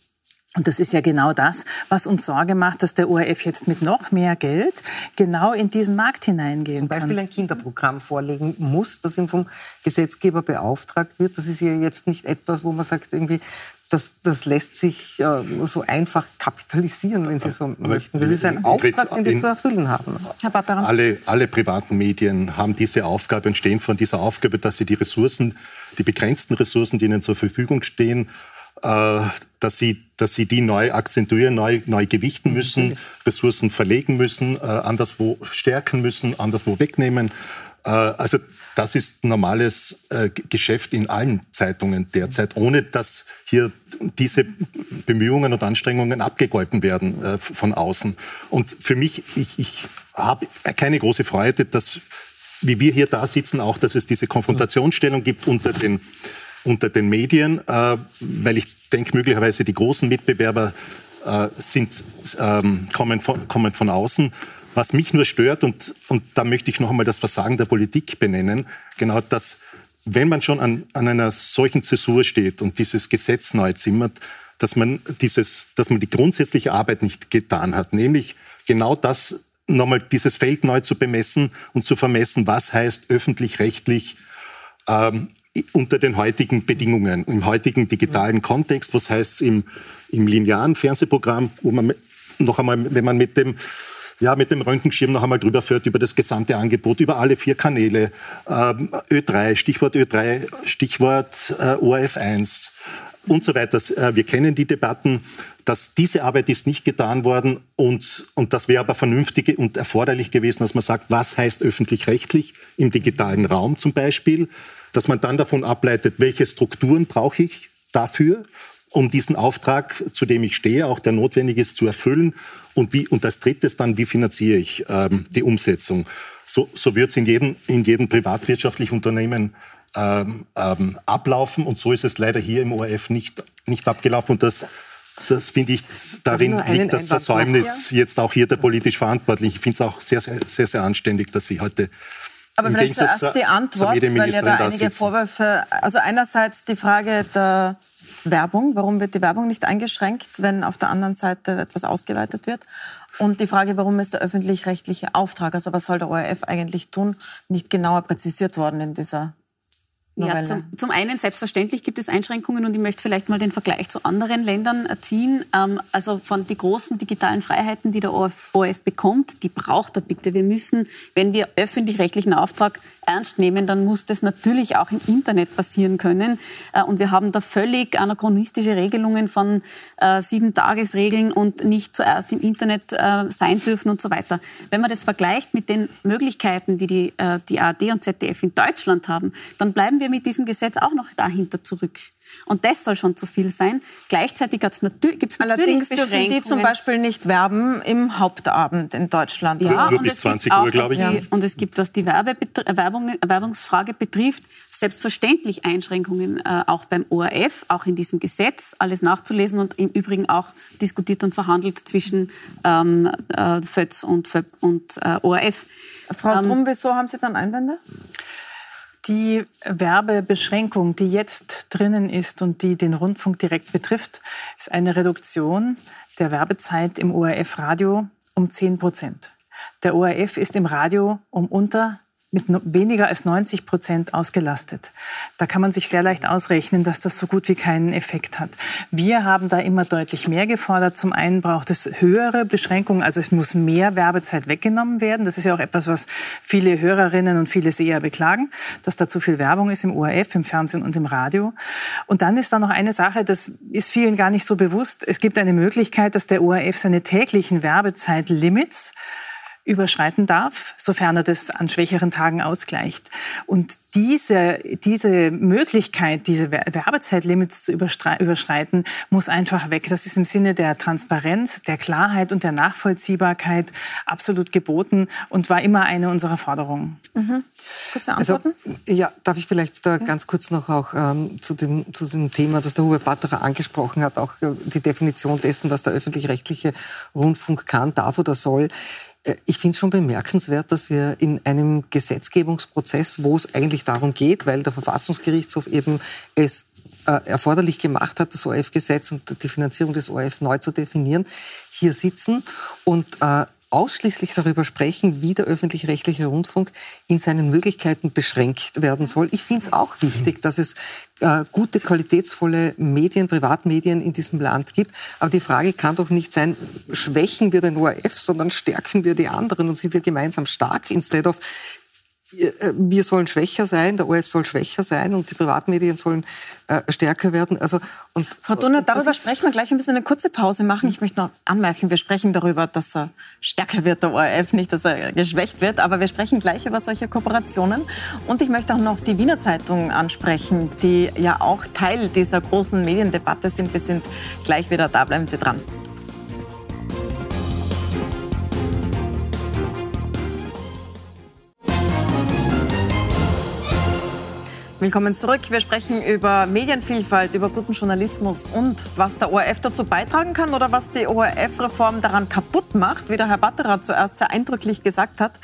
[SPEAKER 5] Und das ist ja genau das, was uns Sorge macht, dass der ORF jetzt mit noch mehr Geld genau in diesen Markt hineingehen
[SPEAKER 2] Zum Beispiel
[SPEAKER 5] kann.
[SPEAKER 2] ein Kinderprogramm vorlegen muss, das ihm vom Gesetzgeber beauftragt wird. Das ist ja jetzt nicht etwas, wo man sagt, irgendwie, das, das lässt sich äh, so einfach kapitalisieren, wenn Sie so Aber möchten. Das ist ein Auftrag, den wir zu erfüllen haben.
[SPEAKER 4] Herr Alle, alle privaten Medien haben diese Aufgabe und stehen von dieser Aufgabe, dass sie die Ressourcen, die begrenzten Ressourcen, die ihnen zur Verfügung stehen, äh, dass sie, dass sie die neu akzentuieren, neu, neu gewichten müssen, Ressourcen verlegen müssen, äh, anderswo stärken müssen, anderswo wegnehmen. Äh, also das ist normales äh, Geschäft in allen Zeitungen derzeit, ohne dass hier diese Bemühungen und Anstrengungen abgegolten werden äh, von außen. Und für mich, ich, ich habe keine große Freude, dass, wie wir hier da sitzen, auch, dass es diese Konfrontationsstellung gibt unter den, unter den Medien, weil ich denke, möglicherweise die großen Mitbewerber sind, ähm, kommen, von, kommen von außen. Was mich nur stört, und, und da möchte ich noch einmal das Versagen der Politik benennen, genau das, wenn man schon an, an einer solchen Zäsur steht und dieses Gesetz neu zimmert, dass man, dieses, dass man die grundsätzliche Arbeit nicht getan hat, nämlich genau das, nochmal dieses Feld neu zu bemessen und zu vermessen, was heißt öffentlich-rechtlich ähm, unter den heutigen Bedingungen, im heutigen digitalen Kontext, was heißt im, im linearen Fernsehprogramm, wo man noch einmal, wenn man mit dem ja, mit dem Röntgenschirm noch einmal drüber fährt, über das gesamte Angebot, über alle vier Kanäle. Ähm, Ö3, Stichwort Ö3, Stichwort äh, ORF1 und so weiter. Äh, wir kennen die Debatten, dass diese Arbeit ist nicht getan worden und, und das wäre aber vernünftig und erforderlich gewesen, dass man sagt, was heißt öffentlich-rechtlich im digitalen Raum zum Beispiel, dass man dann davon ableitet, welche Strukturen brauche ich dafür, um diesen Auftrag, zu dem ich stehe, auch der notwendig ist, zu erfüllen und, wie, und als drittes dann, wie finanziere ich ähm, die Umsetzung. So, so wird es in jedem, in jedem privatwirtschaftlichen Unternehmen ähm, ähm, ablaufen. Und so ist es leider hier im ORF nicht, nicht abgelaufen. Und das, das finde ich, darin liegt das Versäumnis jetzt auch hier der politisch Verantwortlichen. Ich finde es auch sehr, sehr, sehr, sehr anständig, dass Sie heute
[SPEAKER 1] aber Im vielleicht Gegensatz zuerst die Antwort, weil ja da einige Vorwürfe, also einerseits die Frage der Werbung, warum wird die Werbung nicht eingeschränkt, wenn auf der anderen Seite etwas ausgeweitet wird? Und die Frage, warum ist der öffentlich-rechtliche Auftrag, also was soll der ORF eigentlich tun, nicht genauer präzisiert worden in dieser
[SPEAKER 3] ja, zum, zum, einen, selbstverständlich gibt es Einschränkungen und ich möchte vielleicht mal den Vergleich zu anderen Ländern ziehen. Ähm, also von den großen digitalen Freiheiten, die der ORF, ORF bekommt, die braucht er bitte. Wir müssen, wenn wir öffentlich-rechtlichen Auftrag ernst nehmen, dann muss das natürlich auch im Internet passieren können. Äh, und wir haben da völlig anachronistische Regelungen von äh, Sieben-Tagesregeln und nicht zuerst im Internet äh, sein dürfen und so weiter. Wenn man das vergleicht mit den Möglichkeiten, die die, äh, die ARD und ZDF in Deutschland haben, dann bleiben wir mit diesem Gesetz auch noch dahinter zurück. Und das soll schon zu viel sein. Gleichzeitig gibt es natürlich
[SPEAKER 1] Allerdings dürfen die zum Beispiel nicht werben im Hauptabend in Deutschland.
[SPEAKER 4] Ja, nur bis 20 Uhr, glaube ich.
[SPEAKER 3] Die, und es gibt, was die Werbe Werbung, Werbungsfrage betrifft, selbstverständlich Einschränkungen äh, auch beim ORF, auch in diesem Gesetz, alles nachzulesen und im Übrigen auch diskutiert und verhandelt zwischen ähm, äh, FÖTS und, und äh, ORF.
[SPEAKER 1] Frau ähm, Drum, wieso haben Sie dann Einwände?
[SPEAKER 5] Die Werbebeschränkung, die jetzt drinnen ist und die den Rundfunk direkt betrifft, ist eine Reduktion der Werbezeit im ORF-Radio um 10 Prozent. Der ORF ist im Radio um unter mit weniger als 90 Prozent ausgelastet. Da kann man sich sehr leicht ausrechnen, dass das so gut wie keinen Effekt hat. Wir haben da immer deutlich mehr gefordert. Zum einen braucht es höhere Beschränkungen, also es muss mehr Werbezeit weggenommen werden. Das ist ja auch etwas, was viele Hörerinnen und viele Seher beklagen, dass da zu viel Werbung ist im ORF, im Fernsehen und im Radio. Und dann ist da noch eine Sache, das ist vielen gar nicht so bewusst. Es gibt eine Möglichkeit, dass der ORF seine täglichen Werbezeitlimits überschreiten darf, sofern er das an schwächeren Tagen ausgleicht. Und diese, diese Möglichkeit, diese Werbezeitlimits zu überschreiten, muss einfach weg. Das ist im Sinne der Transparenz, der Klarheit und der Nachvollziehbarkeit absolut geboten und war immer eine unserer Forderungen.
[SPEAKER 1] Mhm. Kurze also, Antworten?
[SPEAKER 2] Also, ja, darf ich vielleicht äh, ganz kurz noch auch ähm, zu, dem, zu dem Thema, das der Hubert Batterer angesprochen hat, auch äh, die Definition dessen, was der öffentlich-rechtliche Rundfunk kann, darf oder soll. Äh, ich finde es schon bemerkenswert, dass wir in einem Gesetzgebungsprozess, wo es eigentlich darum geht, weil der Verfassungsgerichtshof eben es äh, erforderlich gemacht hat, das ORF-Gesetz und die Finanzierung des ORF neu zu definieren, hier sitzen. Und äh, ausschließlich darüber sprechen, wie der öffentlich-rechtliche Rundfunk in seinen Möglichkeiten beschränkt werden soll. Ich finde es auch wichtig, dass es äh, gute, qualitätsvolle Medien, Privatmedien in diesem Land gibt. Aber die Frage kann doch nicht sein, schwächen wir den ORF, sondern stärken wir die anderen und sind wir gemeinsam stark, instead of wir sollen schwächer sein, der ORF soll schwächer sein und die Privatmedien sollen äh, stärker werden. Also,
[SPEAKER 1] und, Frau Donner, darüber sprechen wir gleich. ein bisschen eine kurze Pause machen. Ich möchte noch anmerken, wir sprechen darüber, dass er stärker wird, der ORF, nicht, dass er geschwächt wird. Aber wir sprechen gleich über solche Kooperationen. Und ich möchte auch noch die Wiener Zeitung ansprechen, die ja auch Teil dieser großen Mediendebatte sind. Wir sind gleich wieder da. Bleiben Sie dran. Willkommen zurück. Wir sprechen über Medienvielfalt, über guten Journalismus und was der ORF dazu beitragen kann oder was die ORF-Reform daran kaputt macht, wie der Herr Batterer zuerst sehr eindrücklich gesagt hat.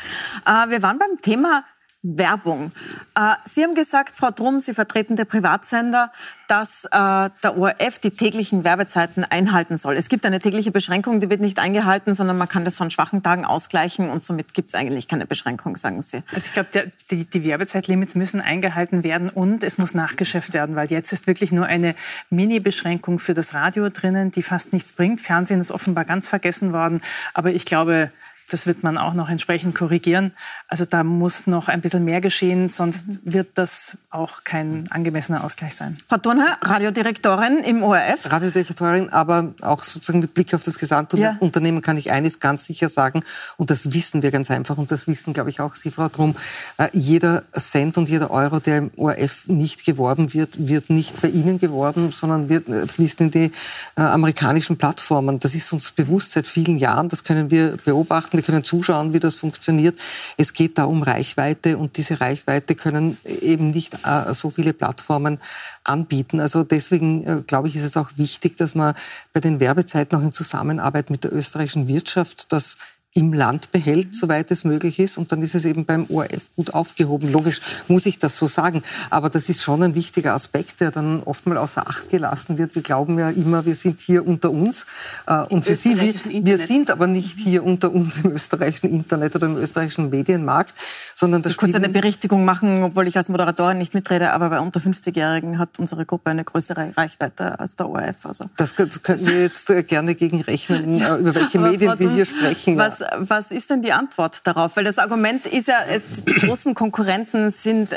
[SPEAKER 1] Äh, wir waren beim Thema Werbung. Äh, Sie haben gesagt, Frau Drum, Sie vertreten der Privatsender, dass äh, der ORF die täglichen Werbezeiten einhalten soll. Es gibt eine tägliche Beschränkung, die wird nicht eingehalten, sondern man kann das von schwachen Tagen ausgleichen und somit gibt es eigentlich keine Beschränkung, sagen Sie.
[SPEAKER 5] Also ich glaube, die, die Werbezeitlimits müssen eingehalten werden und es muss nachgeschäft werden, weil jetzt ist wirklich nur eine Mini-Beschränkung für das Radio drinnen, die fast nichts bringt. Fernsehen ist offenbar ganz vergessen worden, aber ich glaube, Das wird man auch noch entsprechend korrigieren. Also da muss noch ein bisschen mehr geschehen, sonst mhm. wird das auch kein angemessener Ausgleich sein.
[SPEAKER 1] Frau Thurnherr, Radiodirektorin im ORF.
[SPEAKER 2] Radiodirektorin, aber auch sozusagen mit Blick auf das gesamte ja. Unternehmen kann ich eines ganz sicher sagen, und das wissen wir ganz einfach, und das wissen, glaube ich, auch Sie, Frau Drum, äh, jeder Cent und jeder Euro, der im ORF nicht geworben wird, wird nicht bei Ihnen geworben, sondern wird, äh, fließt in die äh, amerikanischen Plattformen. Das ist uns bewusst seit vielen Jahren, das können wir beobachten, wir können zuschauen, wie das funktioniert. Es geht da um Reichweite und diese Reichweite können eben nicht äh, so viele Plattformen anbieten. Also deswegen äh, glaube ich, ist es auch wichtig, dass man bei den Werbezeiten auch in Zusammenarbeit mit der österreichischen Wirtschaft das im Land behält, soweit es möglich ist. Und dann ist es eben beim ORF gut aufgehoben. Logisch muss ich das so sagen. Aber das ist schon ein wichtiger Aspekt, der dann oftmals außer Acht gelassen wird. Wir glauben ja immer, wir sind hier unter uns. Äh, und für Sie, wir, wir, sind aber nicht hier unter uns im österreichischen Internet oder im österreichischen Medienmarkt, sondern das
[SPEAKER 1] Ich kurz eine Berichtigung machen, obwohl ich als Moderatorin nicht mitrede, aber bei unter 50-Jährigen hat unsere Gruppe eine größere Reichweite als der ORF.
[SPEAKER 2] Also. Das könnten wir jetzt äh, gerne gegenrechnen, *laughs* äh, über welche Medien wir hier sprechen.
[SPEAKER 1] Was was, ist denn die Antwort darauf? Weil das Argument ist ja, äh, die großen Konkurrenten sind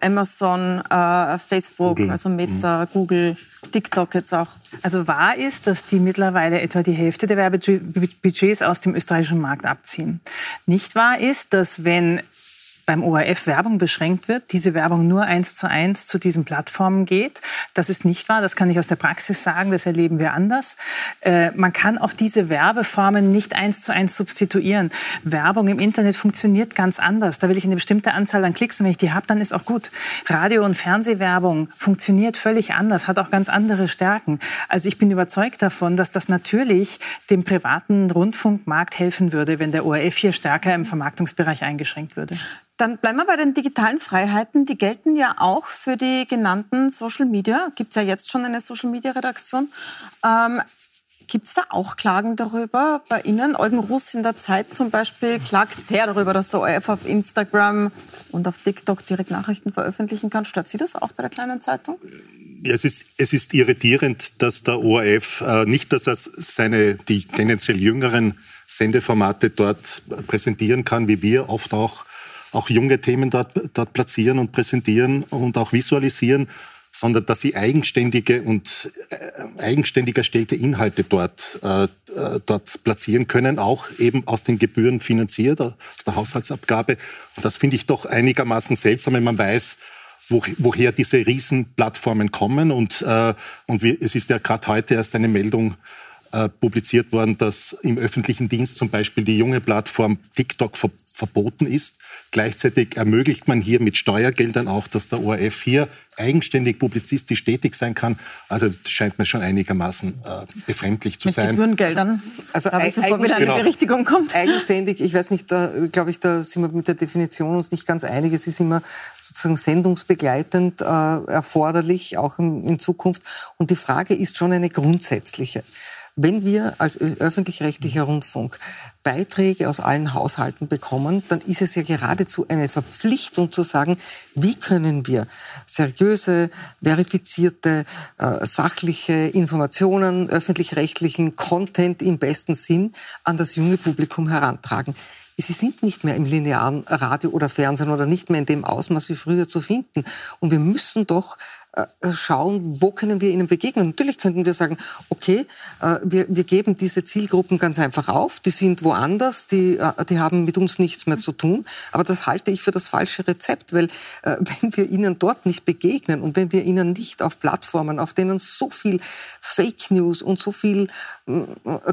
[SPEAKER 1] Amazon, äh, Facebook, Google. also Meta, mhm. Google, TikTok jetzt auch.
[SPEAKER 5] Also wahr ist, dass die mittlerweile etwa die Hälfte der Werbebudgets aus dem österreichischen Markt abziehen. Nicht wahr ist, dass wenn beim ORF Werbung beschränkt wird, diese Werbung nur eins zu eins zu diesen Plattformen geht. Das ist nicht wahr, das kann ich aus der Praxis sagen, das erleben wir anders. Äh, man kann auch diese Werbeformen nicht eins zu eins substituieren. Werbung im Internet funktioniert ganz anders. Da will ich eine bestimmte Anzahl an Klicks und wenn ich die habe, dann ist auch gut. Radio- und Fernsehwerbung funktioniert völlig anders, hat auch ganz andere Stärken. Also ich bin überzeugt davon, dass das natürlich dem privaten Rundfunkmarkt helfen würde, wenn der ORF hier stärker im Vermarktungsbereich eingeschränkt würde.
[SPEAKER 1] Dann bleiben wir bei den digitalen Freiheiten. Die gelten ja auch für die genannten Social Media. Gibt es ja jetzt schon eine Social Media Redaktion. Ähm, Gibt es da auch Klagen darüber bei Ihnen? Eugen Russ in der Zeit zum Beispiel klagt sehr darüber, dass der ORF auf Instagram und auf TikTok direkt Nachrichten veröffentlichen kann. Stört Sie das auch bei der kleinen Zeitung?
[SPEAKER 4] Ja, es, ist, es ist irritierend, dass der ORF äh, nicht, dass er seine, die tendenziell jüngeren Sendeformate dort präsentieren kann, wie wir oft auch auch junge Themen dort, dort platzieren und präsentieren und auch visualisieren, sondern dass sie eigenständige und äh, eigenständig erstellte Inhalte dort, äh, äh, dort platzieren können, auch eben aus den Gebühren finanziert, aus der Haushaltsabgabe. Und das finde ich doch einigermaßen seltsam, wenn man weiß, wo, woher diese Riesenplattformen kommen. Und, äh, und wie, es ist ja gerade heute erst eine Meldung äh, publiziert worden, dass im öffentlichen Dienst zum Beispiel die junge Plattform TikTok ver verboten ist. Gleichzeitig ermöglicht man hier mit Steuergeldern auch, dass der ORF hier eigenständig publizistisch tätig sein kann. Also das scheint mir schon einigermaßen äh, befremdlich zu
[SPEAKER 1] mit
[SPEAKER 4] sein.
[SPEAKER 1] Mit Gebührengeldern, also ich, bevor wieder eine genau. Berichtigung kommt.
[SPEAKER 2] Eigenständig, ich weiß nicht, da glaube ich, da sind wir mit der Definition uns nicht ganz einig. Es ist immer sozusagen sendungsbegleitend äh, erforderlich, auch in, in Zukunft. Und die Frage ist schon eine grundsätzliche. Wenn wir als öffentlich-rechtlicher Rundfunk Beiträge aus allen Haushalten bekommen, dann ist es ja geradezu eine Verpflichtung zu sagen, wie können wir seriöse, verifizierte, äh, sachliche Informationen, öffentlich-rechtlichen Content im besten Sinn an das junge Publikum herantragen. Sie sind nicht mehr im linearen Radio oder Fernsehen oder nicht mehr in dem Ausmaß wie früher zu finden. Und wir müssen doch schauen, wo können wir ihnen begegnen. Natürlich könnten wir sagen, okay, äh, wir, wir geben diese Zielgruppen ganz einfach auf, die sind woanders, die, äh, die haben mit uns nichts mehr zu tun. Aber das halte ich für das falsche Rezept, weil *laughs* wenn wir ihnen dort nicht begegnen und wenn wir ihnen nicht auf Plattformen, auf denen so viel Fake News und so viel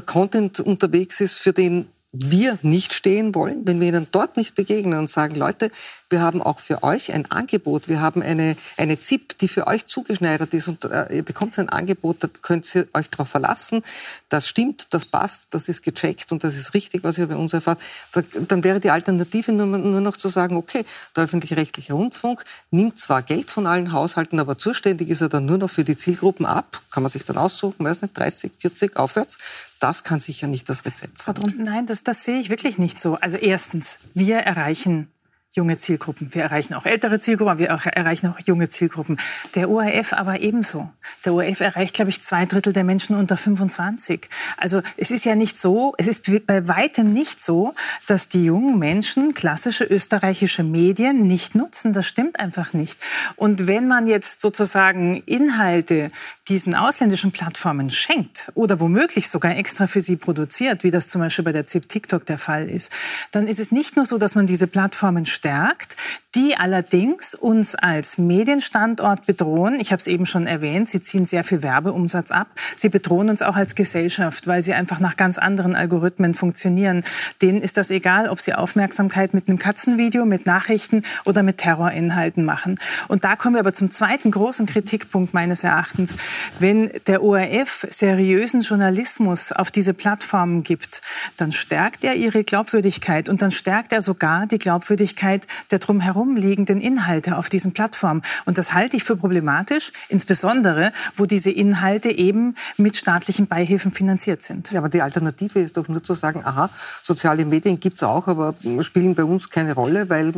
[SPEAKER 2] Content unterwegs ist, für den wir nicht stehen wollen, wenn wir ihnen dort nicht begegnen und sagen, Leute, wir haben auch für euch ein Angebot, wir haben eine, eine ZIP, die für euch zugeschneidert ist und äh, ihr bekommt ein Angebot, da könnt ihr euch darauf verlassen, das stimmt, das passt, das ist gecheckt und das ist richtig, was ihr bei uns erfahrt, da, dann wäre die Alternative nur, nur noch zu sagen, okay, der öffentlich-rechtliche Rundfunk nimmt zwar Geld von allen Haushalten, aber zuständig ist er dann nur noch für die Zielgruppen ab, kann man sich dann aussuchen, weiß nicht, 30, 40 aufwärts, das kann sicher nicht das Rezept sein.
[SPEAKER 5] Nein, das, das sehe ich wirklich nicht so. Also erstens, wir erreichen junge Zielgruppen. Wir erreichen auch ältere Zielgruppen, aber wir auch erreichen auch junge Zielgruppen. Der ORF aber ebenso. Der ORF erreicht, glaube ich, zwei Drittel der Menschen unter 25. Also es ist ja nicht so, es ist bei weitem nicht so, dass die jungen Menschen klassische österreichische Medien nicht nutzen. Das stimmt einfach nicht. Und wenn man jetzt sozusagen Inhalte diesen ausländischen Plattformen schenkt oder womöglich sogar extra für sie produziert, wie das zum Beispiel bei der ZIP TikTok der Fall ist, dann ist es nicht nur so, dass man diese Plattformen stärkt, die allerdings uns als Medienstandort bedrohen. Ich habe es eben schon erwähnt, sie ziehen sehr viel Werbeumsatz ab. Sie bedrohen uns auch als Gesellschaft, weil sie einfach nach ganz anderen Algorithmen funktionieren. Denen ist das egal, ob sie Aufmerksamkeit mit einem Katzenvideo, mit Nachrichten oder mit Terrorinhalten machen. Und da kommen wir aber zum zweiten großen Kritikpunkt meines Erachtens. Wenn der ORF seriösen Journalismus auf diese Plattformen gibt, dann stärkt er ihre Glaubwürdigkeit und dann stärkt er sogar die Glaubwürdigkeit der drumherum liegenden Inhalte auf diesen Plattformen. Und das halte ich für problematisch, insbesondere wo diese Inhalte eben mit staatlichen Beihilfen finanziert sind.
[SPEAKER 2] Ja, aber die Alternative ist doch nur zu sagen, aha, soziale Medien gibt es auch, aber spielen bei uns keine Rolle, weil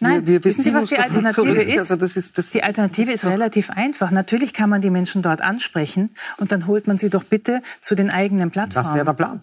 [SPEAKER 5] Nein, wir, wir wissen Sie, was die Alternative ist? Also das ist das, die Alternative ist relativ einfach. Natürlich kann man die Menschen dort ansprechen und dann holt man sie doch bitte zu den eigenen Plattformen.
[SPEAKER 2] Das wäre der Plan.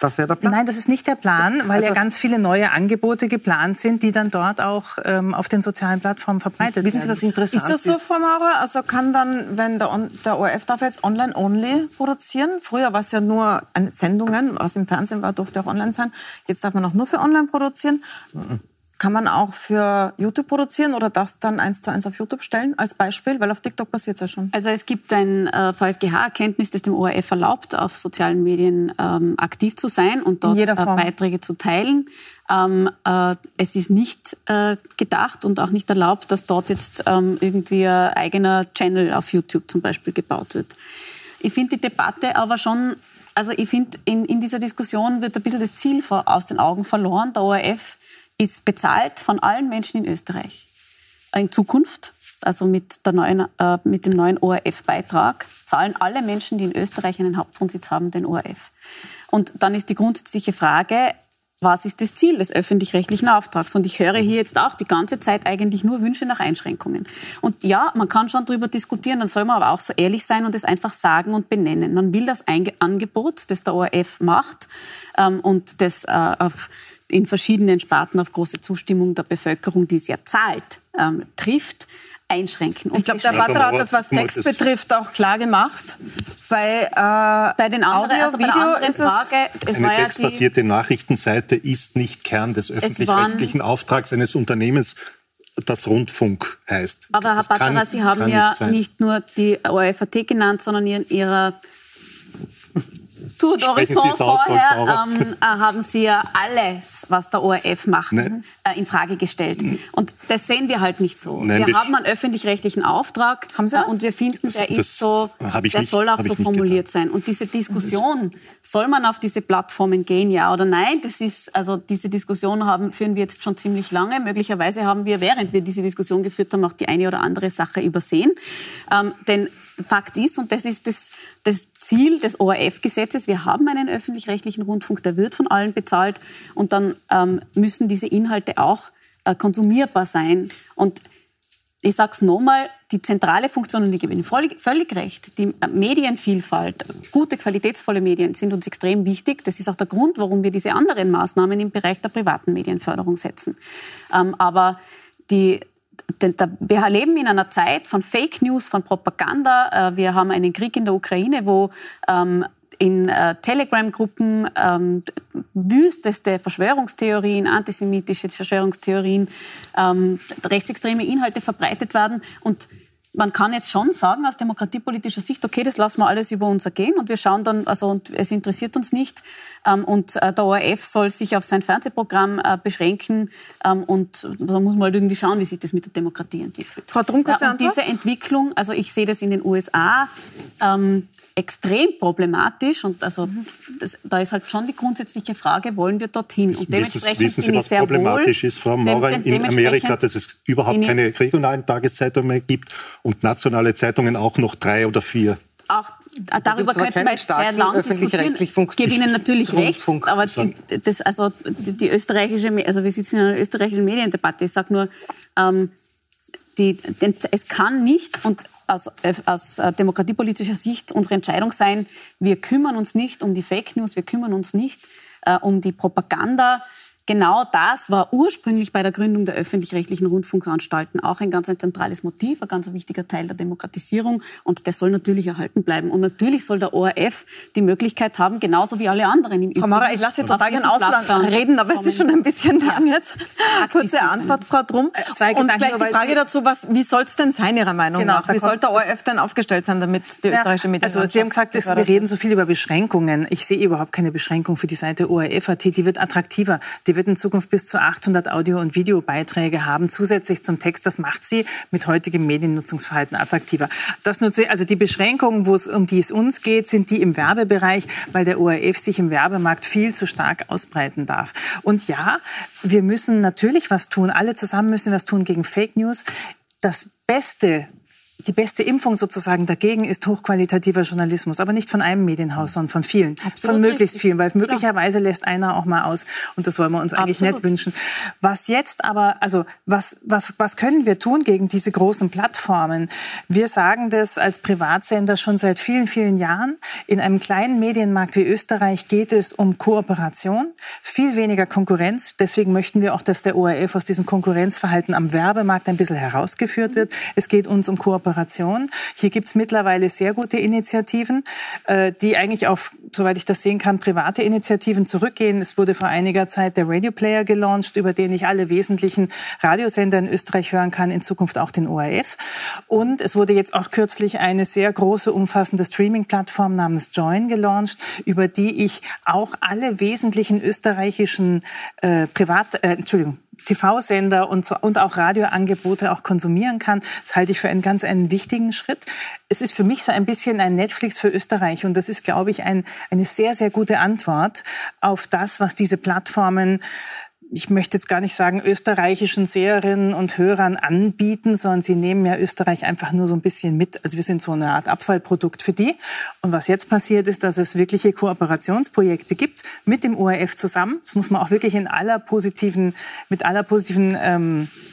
[SPEAKER 2] Das wäre der Plan?
[SPEAKER 5] Nein, das ist nicht der Plan, weil also, ja ganz viele neue Angebote geplant sind, die dann dort auch ähm, auf den sozialen Plattformen verbreitet
[SPEAKER 1] wissen
[SPEAKER 5] werden.
[SPEAKER 1] Sie, was interessant ist? das so, Frau Maurer? Also kann dann, wenn der, der ORF darf jetzt online-only produzieren? Früher war es ja nur Sendungen, was im Fernsehen war, durfte auch online sein. Jetzt darf man auch nur für online produzieren. Mhm. Kann man auch für YouTube produzieren oder das dann eins zu eins auf YouTube stellen als Beispiel? Weil auf TikTok passiert es ja schon.
[SPEAKER 3] Also es gibt ein äh, VfGH-Erkenntnis, das dem ORF erlaubt, auf sozialen Medien ähm, aktiv zu sein und dort äh, Beiträge zu teilen. Ähm, äh, es ist nicht äh, gedacht und auch nicht erlaubt, dass dort jetzt ähm, irgendwie ein eigener Channel auf YouTube zum Beispiel gebaut wird. Ich finde die Debatte aber schon, also ich finde, in, in dieser Diskussion wird ein bisschen das Ziel vor, aus den Augen verloren. Der ORF ist bezahlt von allen Menschen in Österreich. In Zukunft, also mit, der neuen, äh, mit dem neuen ORF-Beitrag, zahlen alle Menschen, die in Österreich einen Hauptwohnsitz haben, den ORF. Und dann ist die grundsätzliche Frage, was ist das Ziel des öffentlich-rechtlichen Auftrags? Und ich höre hier jetzt auch die ganze Zeit eigentlich nur Wünsche nach Einschränkungen. Und ja, man kann schon darüber diskutieren, dann soll man aber auch so ehrlich sein und es einfach sagen und benennen. Man will das Angebot, das der ORF macht ähm, und das äh, auf in verschiedenen Sparten auf große Zustimmung der Bevölkerung, die es ja zahlt, ähm, trifft, einschränken.
[SPEAKER 1] ich glaube, der Batra hat das, was Text betrifft, auch klar gemacht. Bei, äh,
[SPEAKER 3] bei den anderen, Audio, also bei Video anderen Frage,
[SPEAKER 4] es eine ja textbasierte Nachrichtenseite ist nicht Kern des öffentlich-rechtlichen Auftrags eines Unternehmens, das Rundfunk heißt.
[SPEAKER 3] Aber Herr Batra, Sie haben ja nicht, nicht nur die OFAT genannt, sondern in Ihrer Tour d'Horizon vorher ähm, äh, haben Sie ja alles, was der ORF macht, äh, in Frage gestellt. Und das sehen wir halt nicht so. Nein, wir haben einen öffentlich-rechtlichen Auftrag haben Sie äh, und wir finden, der ist so, der nicht, soll auch so formuliert sein. Und diese Diskussion, soll man auf diese Plattformen gehen, ja oder nein? Das ist, also diese Diskussion haben, führen wir jetzt schon ziemlich lange. Möglicherweise haben wir, während wir diese Diskussion geführt haben, auch die eine oder andere Sache übersehen. Ähm, denn Fakt ist, und das ist das, das Ziel des ORF-Gesetzes, wir haben einen öffentlich-rechtlichen Rundfunk, der wird von allen bezahlt und dann ähm, müssen diese Inhalte auch äh, konsumierbar sein. Und ich sage es nochmal, die zentrale Funktion, und ich gebe Ihnen völlig, recht, die äh, Medienvielfalt, gute, qualitätsvolle Medien sind uns extrem wichtig. Das ist auch der Grund, warum wir diese anderen Maßnahmen im Bereich der privaten Medienförderung setzen. Ähm, aber die, wir leben in einer Zeit von Fake News, von Propaganda. Äh, wir haben einen Krieg in der Ukraine, wo ähm, in äh, Telegram-Gruppen ähm, wüsteste Verschwörungstheorien, antisemitische Verschwörungstheorien, ähm, rechtsextreme Inhalte verbreitet werden. Und man kann jetzt schon sagen aus demokratiepolitischer Sicht, okay, das lassen wir alles über uns ergehen und wir schauen dann, also und es interessiert uns nicht. Ähm, und äh, der ORF soll sich auf sein Fernsehprogramm äh, beschränken ähm, und da muss man halt irgendwie schauen, wie sich das mit der Demokratie entwickelt.
[SPEAKER 1] Frau Trump, ja,
[SPEAKER 3] und diese Entwicklung, also ich sehe das in den USA, ähm, extrem problematisch und also das, da ist halt schon die grundsätzliche Frage, wollen wir dorthin?
[SPEAKER 4] Und dementsprechend wissen Sie, was problematisch wohl, ist, Frau Maurer, in Amerika, dass es überhaupt keine regionalen Tageszeitungen mehr gibt und nationale Zeitungen auch noch drei oder vier.
[SPEAKER 3] auch darüber könnten wir sehr lang diskutieren. Ich gebe Ihnen natürlich recht, aber das, also die, die, österreichische, also wir sitzen in einer österreichischen Mediendebatte. Ich sage nur, ähm, die, den, es kann nicht und aus, aus demokratiepolitischer Sicht unsere Entscheidung sein, wir kümmern uns nicht um die Fake News, wir kümmern uns nicht äh, um die Propaganda Genau das war ursprünglich bei der Gründung der öffentlich-rechtlichen Rundfunkanstalten auch ein ganz ein zentrales Motiv, ein ganz wichtiger Teil der Demokratisierung und der soll natürlich erhalten bleiben. Und natürlich soll der ORF die Möglichkeit haben, genauso wie alle anderen im
[SPEAKER 1] Frau Maurer, ich lasse jetzt total gerne Ausland reden, aber es ist schon ein bisschen lang jetzt. Kurze Antwort, Frau Drum. Äh, zwei und gleich die Frage dazu, was, wie soll es denn sein, Ihrer Meinung genau, nach? Wie soll der ORF denn aufgestellt sein, damit die österreichische Medien...
[SPEAKER 5] Also Sie haben gesagt, wir reden so viel über Beschränkungen. Ich sehe überhaupt keine Beschränkung für die Seite ORF.at. Die wird attraktiver. Die wird in Zukunft bis zu 800 Audio- und Videobeiträge haben, zusätzlich zum Text. Das macht sie mit heutigem Mediennutzungsverhalten attraktiver. Das nur also die Beschränkungen, wo es, um die es uns geht, sind die im Werbebereich, weil der ORF sich im Werbemarkt viel zu stark ausbreiten darf. Und ja, wir müssen natürlich was tun. Alle zusammen müssen was tun gegen Fake News. Das Beste, die beste Impfung sozusagen dagegen ist hochqualitativer Journalismus, aber nicht von einem Medienhaus, sondern von vielen, Absolut von möglichst richtig. vielen, weil möglicherweise lässt einer auch mal aus und das wollen wir uns eigentlich Absolut. nicht wünschen. Was jetzt aber, also was, was, was können wir tun gegen diese großen Plattformen? Wir sagen das als Privatsender schon seit vielen, vielen Jahren. In einem kleinen Medienmarkt wie Österreich geht es um Kooperation, viel weniger Konkurrenz. Deswegen möchten wir auch, dass der ORF aus diesem Konkurrenzverhalten am Werbemarkt ein bisschen herausgeführt wird. Es geht uns um Kooperation Kooperation. Hier gibt es mittlerweile sehr gute Initiativen, äh, die eigentlich auf, soweit ich das sehen kann, private Initiativen zurückgehen. Es wurde vor einiger Zeit der Radio Player gelauncht, über den ich alle wesentlichen Radiosender in Österreich hören kann, in Zukunft auch den ORF. Und es wurde jetzt auch kürzlich eine sehr große, umfassende Streaming-Plattform namens Join gelauncht, über die ich auch alle wesentlichen österreichischen äh, Privat, äh, Entschuldigung, TV-Sender und, so, und auch Radioangebote auch konsumieren kann. Das halte ich für einen ganz einen wichtigen Schritt. Es ist für mich so ein bisschen ein Netflix für Österreich und das ist, glaube ich, ein, eine sehr, sehr gute Antwort auf das, was diese Plattformen ich möchte jetzt gar nicht sagen, österreichischen Seherinnen und Hörern anbieten, sondern sie nehmen ja Österreich einfach nur so ein bisschen mit. Also wir sind so eine Art Abfallprodukt für die. Und was jetzt passiert ist, dass es wirkliche Kooperationsprojekte gibt mit dem ORF zusammen. Das muss man auch wirklich in aller positiven, mit aller positiven ähm, äh,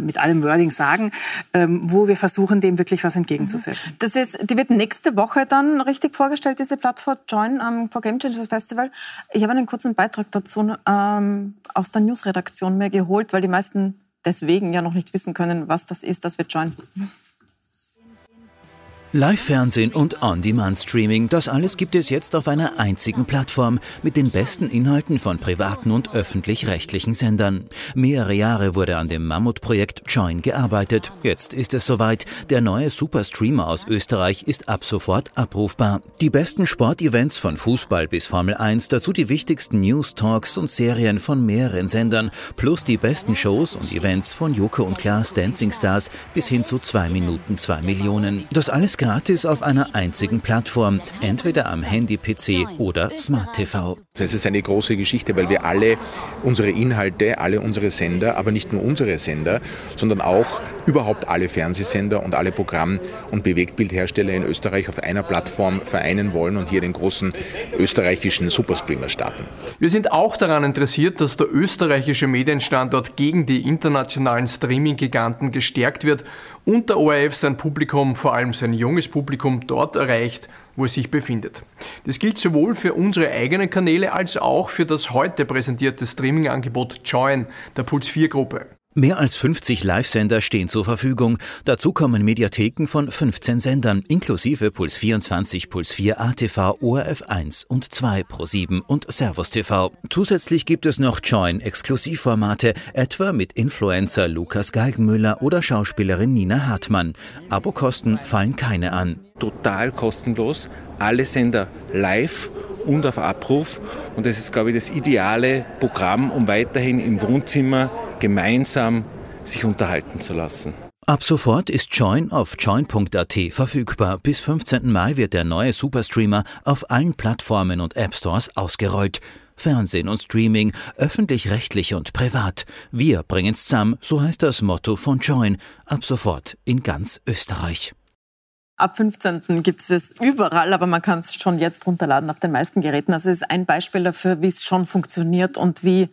[SPEAKER 5] mit allem Wording sagen, ähm, wo wir versuchen, dem wirklich was entgegenzusetzen.
[SPEAKER 1] Das ist, die wird nächste Woche dann richtig vorgestellt, diese Plattform Join am For Game Changers Festival. Ich habe einen kurzen Beitrag dazu ähm, aus der Newsredaktion mir geholt, weil die meisten deswegen ja noch nicht wissen können, was das ist, das wird Join.
[SPEAKER 6] Live-Fernsehen und On-Demand-Streaming, das alles gibt es jetzt auf einer einzigen Plattform mit den besten Inhalten von privaten und öffentlich-rechtlichen Sendern. Mehrere Jahre wurde an dem Mammutprojekt Join gearbeitet. Jetzt ist es soweit. Der neue Superstreamer aus Österreich ist ab sofort abrufbar. Die besten Sportevents von Fußball bis Formel 1, dazu die wichtigsten News, Talks und Serien von mehreren Sendern, plus die besten Shows und Events von Joko und Klaas Dancing Stars bis hin zu 2 Minuten 2 Millionen. Das alles gratis auf einer einzigen Plattform, entweder am Handy, PC oder Smart TV.
[SPEAKER 7] Es ist eine große Geschichte, weil wir alle unsere Inhalte, alle unsere Sender, aber nicht nur unsere Sender, sondern auch überhaupt alle Fernsehsender und alle Programm- und Bewegtbildhersteller in Österreich auf einer Plattform vereinen wollen und hier den großen österreichischen Superstreamer starten.
[SPEAKER 8] Wir sind auch daran interessiert, dass der österreichische Medienstandort gegen die internationalen Streaming-Giganten gestärkt wird und der ORF sein Publikum, vor allem sein junges Publikum, dort erreicht, wo es sich befindet. Das gilt sowohl für unsere eigenen Kanäle als auch für das heute präsentierte Streaming-Angebot Join der Puls 4 Gruppe.
[SPEAKER 6] Mehr als 50 Live-Sender stehen zur Verfügung. Dazu kommen Mediatheken von 15 Sendern, inklusive Puls 24, Puls 4 ATV, ORF 1 und 2 Pro 7 und Servus TV. Zusätzlich gibt es noch Join-Exklusivformate, etwa mit Influencer Lukas Galgenmüller oder Schauspielerin Nina Hartmann. Abokosten fallen keine an.
[SPEAKER 9] Total kostenlos, alle Sender live und auf Abruf. Und das ist, glaube ich, das ideale Programm, um weiterhin im Wohnzimmer gemeinsam sich unterhalten zu lassen.
[SPEAKER 6] Ab sofort ist Join auf join.at verfügbar. Bis 15. Mai wird der neue Superstreamer auf allen Plattformen und App Stores ausgerollt. Fernsehen und Streaming, öffentlich-rechtlich und privat. Wir bringen's zusammen, so heißt das Motto von Join. Ab sofort in ganz Österreich.
[SPEAKER 1] Ab 15. gibt es überall, aber man kann es schon jetzt runterladen auf den meisten Geräten. Also es ist ein Beispiel dafür, wie es schon funktioniert und wie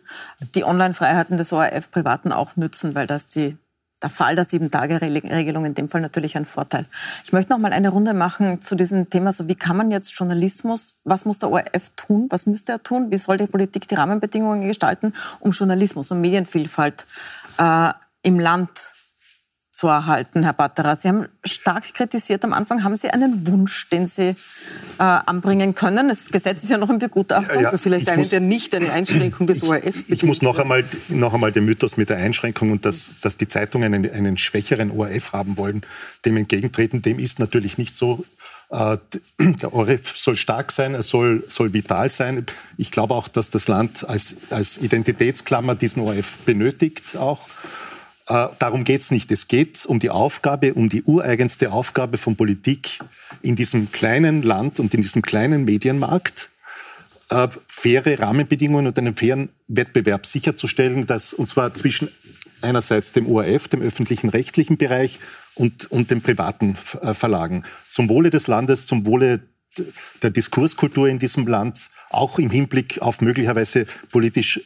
[SPEAKER 1] die Online-Freiheiten des ORF Privaten auch nützen, weil das die der Fall der Sieben-Tage-Regelung in dem Fall natürlich ein Vorteil. Ich möchte noch mal eine Runde machen zu diesem Thema, so wie kann man jetzt Journalismus, was muss der ORF tun, was müsste er tun, wie soll die Politik die Rahmenbedingungen gestalten, um Journalismus und Medienvielfalt äh, im Land zu erhalten, Herr Batterer. Sie haben stark kritisiert am Anfang. Haben Sie einen Wunsch, den Sie äh, anbringen können? Das Gesetz ist ja noch im Begutachtung. Ja,
[SPEAKER 2] ja, Vielleicht einen, der nicht eine Einschränkung des ORF
[SPEAKER 4] Ich, ich muss noch einmal, noch einmal den Mythos mit der Einschränkung und dass, dass die Zeitungen einen, einen schwächeren ORF haben wollen, dem entgegentreten. Dem ist natürlich nicht so. Äh, der ORF soll stark sein, er soll, soll vital sein. Ich glaube auch, dass das Land als, als Identitätsklammer diesen ORF benötigt auch. Äh, darum geht es nicht. Es geht um die Aufgabe, um die ureigenste Aufgabe von Politik in diesem kleinen Land und in diesem kleinen Medienmarkt, äh, faire Rahmenbedingungen und einen fairen Wettbewerb sicherzustellen, dass, und zwar zwischen einerseits dem ORF, dem öffentlichen rechtlichen Bereich und, und den privaten äh, Verlagen. Zum Wohle des Landes, zum Wohle der Diskurskultur in diesem Land, auch im Hinblick auf möglicherweise politisch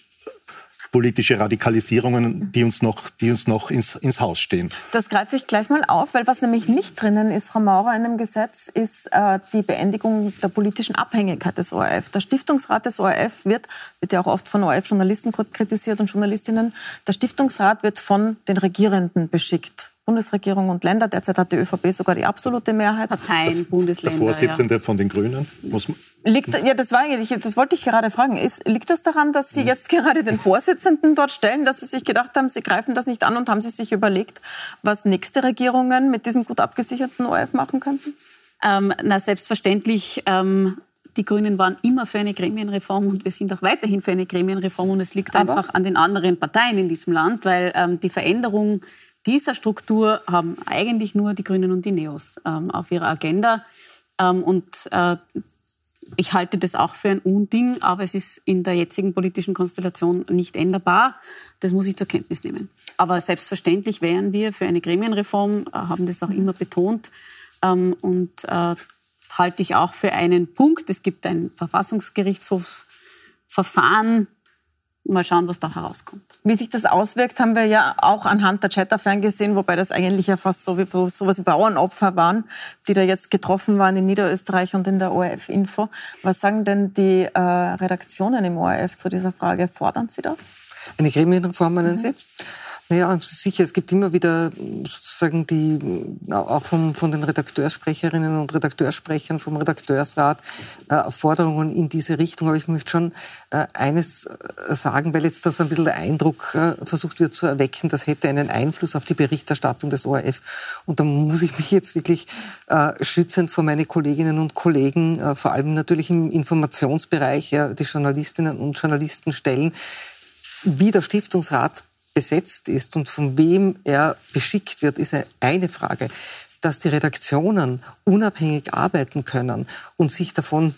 [SPEAKER 4] politische Radikalisierungen, die uns noch, die uns noch ins, ins Haus stehen.
[SPEAKER 1] Das greife ich gleich mal auf, weil was nämlich nicht drinnen ist, Frau Maurer, in dem Gesetz, ist äh, die Beendigung der politischen Abhängigkeit des ORF. Der Stiftungsrat des ORF wird, wird ja auch oft von ORF-Journalisten kritisiert und Journalistinnen, der Stiftungsrat wird von den Regierenden beschickt. Bundesregierung und Länder. Derzeit hat die ÖVP sogar die absolute Mehrheit.
[SPEAKER 3] Parteien, Bundesländer.
[SPEAKER 4] Der Vorsitzende ja. von den Grünen. Muss
[SPEAKER 1] liegt, ja, das war eigentlich, das wollte ich gerade fragen. Ist, liegt das daran, dass Sie jetzt gerade den Vorsitzenden dort stellen, dass Sie sich gedacht haben, Sie greifen das nicht an und haben Sie sich überlegt, was nächste Regierungen mit diesem gut abgesicherten ORF machen könnten?
[SPEAKER 3] Ähm, na, selbstverständlich. Ähm die Grünen waren immer für eine Gremienreform und wir sind auch weiterhin für eine Gremienreform. Und es liegt Aber? einfach an den anderen Parteien in diesem Land, weil ähm, die Veränderung dieser Struktur haben eigentlich nur die Grünen und die Neos ähm, auf ihrer Agenda. Ähm, und äh, ich halte das auch für ein Unding, aber es ist in der jetzigen politischen Konstellation nicht änderbar. Das muss ich zur Kenntnis nehmen. Aber selbstverständlich wären wir für eine Gremienreform, äh, haben das auch immer betont. Ähm, und äh, halte ich auch für einen Punkt. Es gibt ein Verfassungsgerichtshofsverfahren, mal schauen, was da herauskommt.
[SPEAKER 1] Wie sich das auswirkt, haben wir ja auch anhand der Chat-Affären gesehen, wobei das eigentlich ja fast so wie sowas wie Bauernopfer waren, die da jetzt getroffen waren in Niederösterreich und in der ORF-Info. Was sagen denn die äh, Redaktionen im ORF zu dieser Frage? Fordern Sie das?
[SPEAKER 2] Eine Gremienreform, meinen mhm. Sie? Naja, sicher, es gibt immer wieder sozusagen die, auch vom, von den Redakteursprecherinnen und Redakteursprechern, vom Redakteursrat, äh, Forderungen in diese Richtung. Aber ich möchte schon äh, eines äh, sagen, weil jetzt da so ein bisschen der Eindruck äh, versucht wird zu erwecken, das hätte einen Einfluss auf die Berichterstattung des ORF. Und da muss ich mich jetzt wirklich äh, schützend vor meine Kolleginnen und Kollegen, äh, vor allem natürlich im Informationsbereich, die Journalistinnen und Journalisten stellen, wie der Stiftungsrat besetzt ist und von wem er beschickt wird, ist eine Frage. Dass die Redaktionen unabhängig arbeiten können und sich davon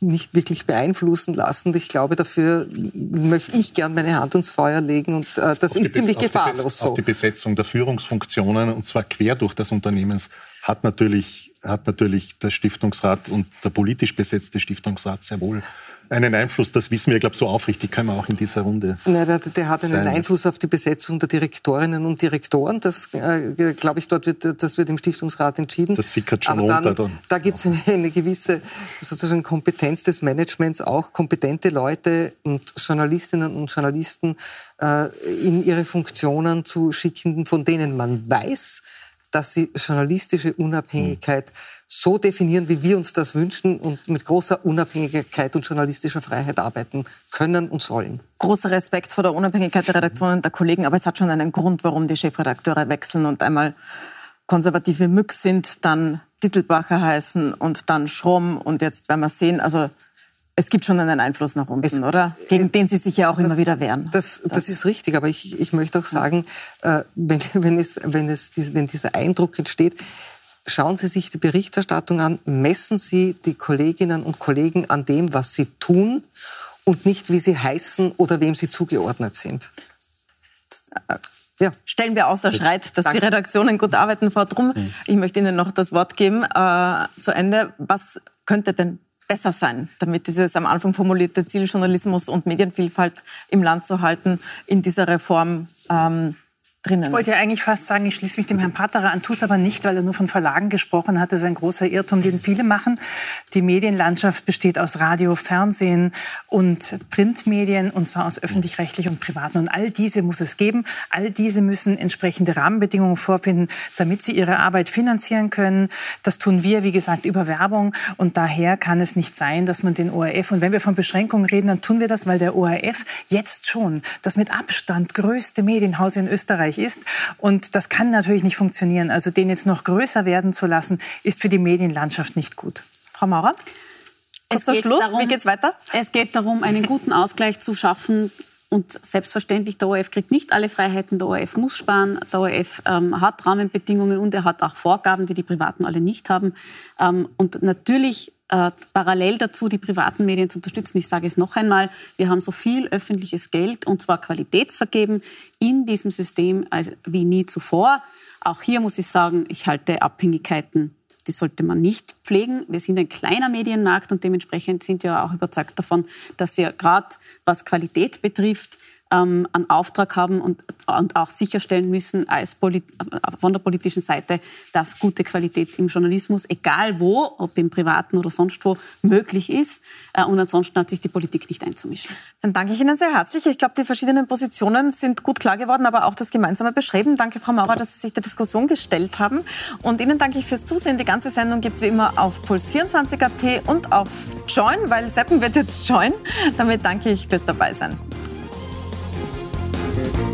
[SPEAKER 2] nicht wirklich beeinflussen lassen. Ich glaube, dafür möchte ich gern meine Hand ins Feuer legen und äh, das auf ist ziemlich gefahrlos
[SPEAKER 4] so. Auf die Besetzung der Führungsfunktionen und zwar quer durch das Unternehmens hat natürlich, hat natürlich der Stiftungsrat und der politisch besetzte Stiftungsrat sehr wohl einen Einfluss, das wissen wir, ich glaube, so aufrichtig können wir auch in dieser Runde.
[SPEAKER 2] Nein, der, der hat einen sein. Einfluss auf die Besetzung der Direktorinnen und Direktoren. Das, äh, glaube ich, dort wird, das wird im Stiftungsrat entschieden.
[SPEAKER 4] Das sickert schon Aber
[SPEAKER 2] runter. Dann, da gibt es eine, eine, gewisse sozusagen Kompetenz des Managements, auch kompetente Leute und Journalistinnen und Journalisten äh, in ihre Funktionen zu schicken, von denen man weiß, dass sie journalistische Unabhängigkeit so definieren, wie wir uns das wünschen und mit großer Unabhängigkeit und journalistischer Freiheit arbeiten können und sollen.
[SPEAKER 1] Großer Respekt vor der Unabhängigkeit der Redaktionen der Kollegen, aber es hat schon einen Grund, warum die Chefredakteure wechseln und einmal konservative Mück sind, dann Titelbacher heißen und dann Schromm und jetzt werden wir sehen, also es gibt schon einen Einfluss nach unten, es, oder? Gegen äh, den Sie sich ja auch das, immer wieder wehren.
[SPEAKER 2] Das, das, das, ist richtig, aber ich, ich möchte auch sagen, äh, wenn, *laughs* wenn, es, wenn, es, wenn dieser Eindruck entsteht, schauen Sie sich die Berichterstattung an, messen Sie die Kolleginnen und Kollegen an dem, was sie tun und nicht, wie sie heißen oder wem sie zugeordnet sind.
[SPEAKER 1] Äh, ja. stellen wir außer Schreit, dass Danke. die Redaktionen gut arbeiten. Frau Drum, ich möchte Ihnen noch das Wort geben äh, zu Ende. Was könnte denn besser sein, damit dieses am Anfang formulierte Ziel, Journalismus und Medienvielfalt im Land zu halten, in dieser Reform ähm, drinnen
[SPEAKER 5] Ich wollte ja eigentlich fast sagen, ich schließe mich dem Herrn Patterer an, tue es aber nicht, weil er nur von Verlagen gesprochen hat. Das ist ein großer Irrtum, den viele machen. Die Medienlandschaft besteht aus Radio, Fernsehen und Printmedien, und zwar aus öffentlich-rechtlich und privaten. Und all diese muss es geben. All diese müssen entsprechende Rahmenbedingungen vorfinden, damit sie ihre Arbeit finanzieren können. Das tun wir, wie gesagt, über Werbung. Und daher kann es nicht sein, dass man den ORF, und wenn wir von Beschränkungen reden, dann tun wir das, weil der ORF jetzt schon das mit Abstand größte Medienhaus in Österreich Österreich ist. Und das kann natürlich nicht funktionieren. Also den jetzt noch größer werden zu lassen, ist für die Medienlandschaft nicht gut.
[SPEAKER 1] Frau Maurer?
[SPEAKER 3] Es geht Schluss. Darum, Wie geht's weiter? Es geht darum, einen guten Ausgleich zu schaffen. Und selbstverständlich, der ORF kriegt nicht alle Freiheiten. Der ORF muss sparen. Der ORF ähm, hat Rahmenbedingungen und er hat auch Vorgaben, die die Privaten alle nicht haben. Ähm, und natürlich äh, parallel dazu die privaten Medien zu unterstützen. Ich sage es noch einmal, wir haben so viel öffentliches Geld und zwar qualitätsvergeben in diesem System als wie nie zuvor. Auch hier muss ich sagen, ich halte Abhängigkeiten die sollte man nicht pflegen. Wir sind ein kleiner Medienmarkt und dementsprechend sind wir auch überzeugt davon, dass wir gerade was Qualität betrifft, ähm, einen Auftrag haben und, und auch sicherstellen müssen Polit von der politischen Seite, dass gute Qualität im Journalismus, egal wo, ob im Privaten oder sonst wo, möglich ist. Äh, und ansonsten hat sich die Politik nicht einzumischen.
[SPEAKER 1] Dann danke ich Ihnen sehr herzlich. Ich glaube, die verschiedenen Positionen sind gut klar geworden, aber auch das gemeinsame Beschreiben. Danke, Frau Maurer, dass Sie sich der Diskussion gestellt haben. Und Ihnen danke ich fürs Zusehen. Die ganze Sendung gibt es wie immer auf Puls24.at und auf Join, weil Seppen wird jetzt Join. Damit danke ich fürs Dabeisein. Thank you.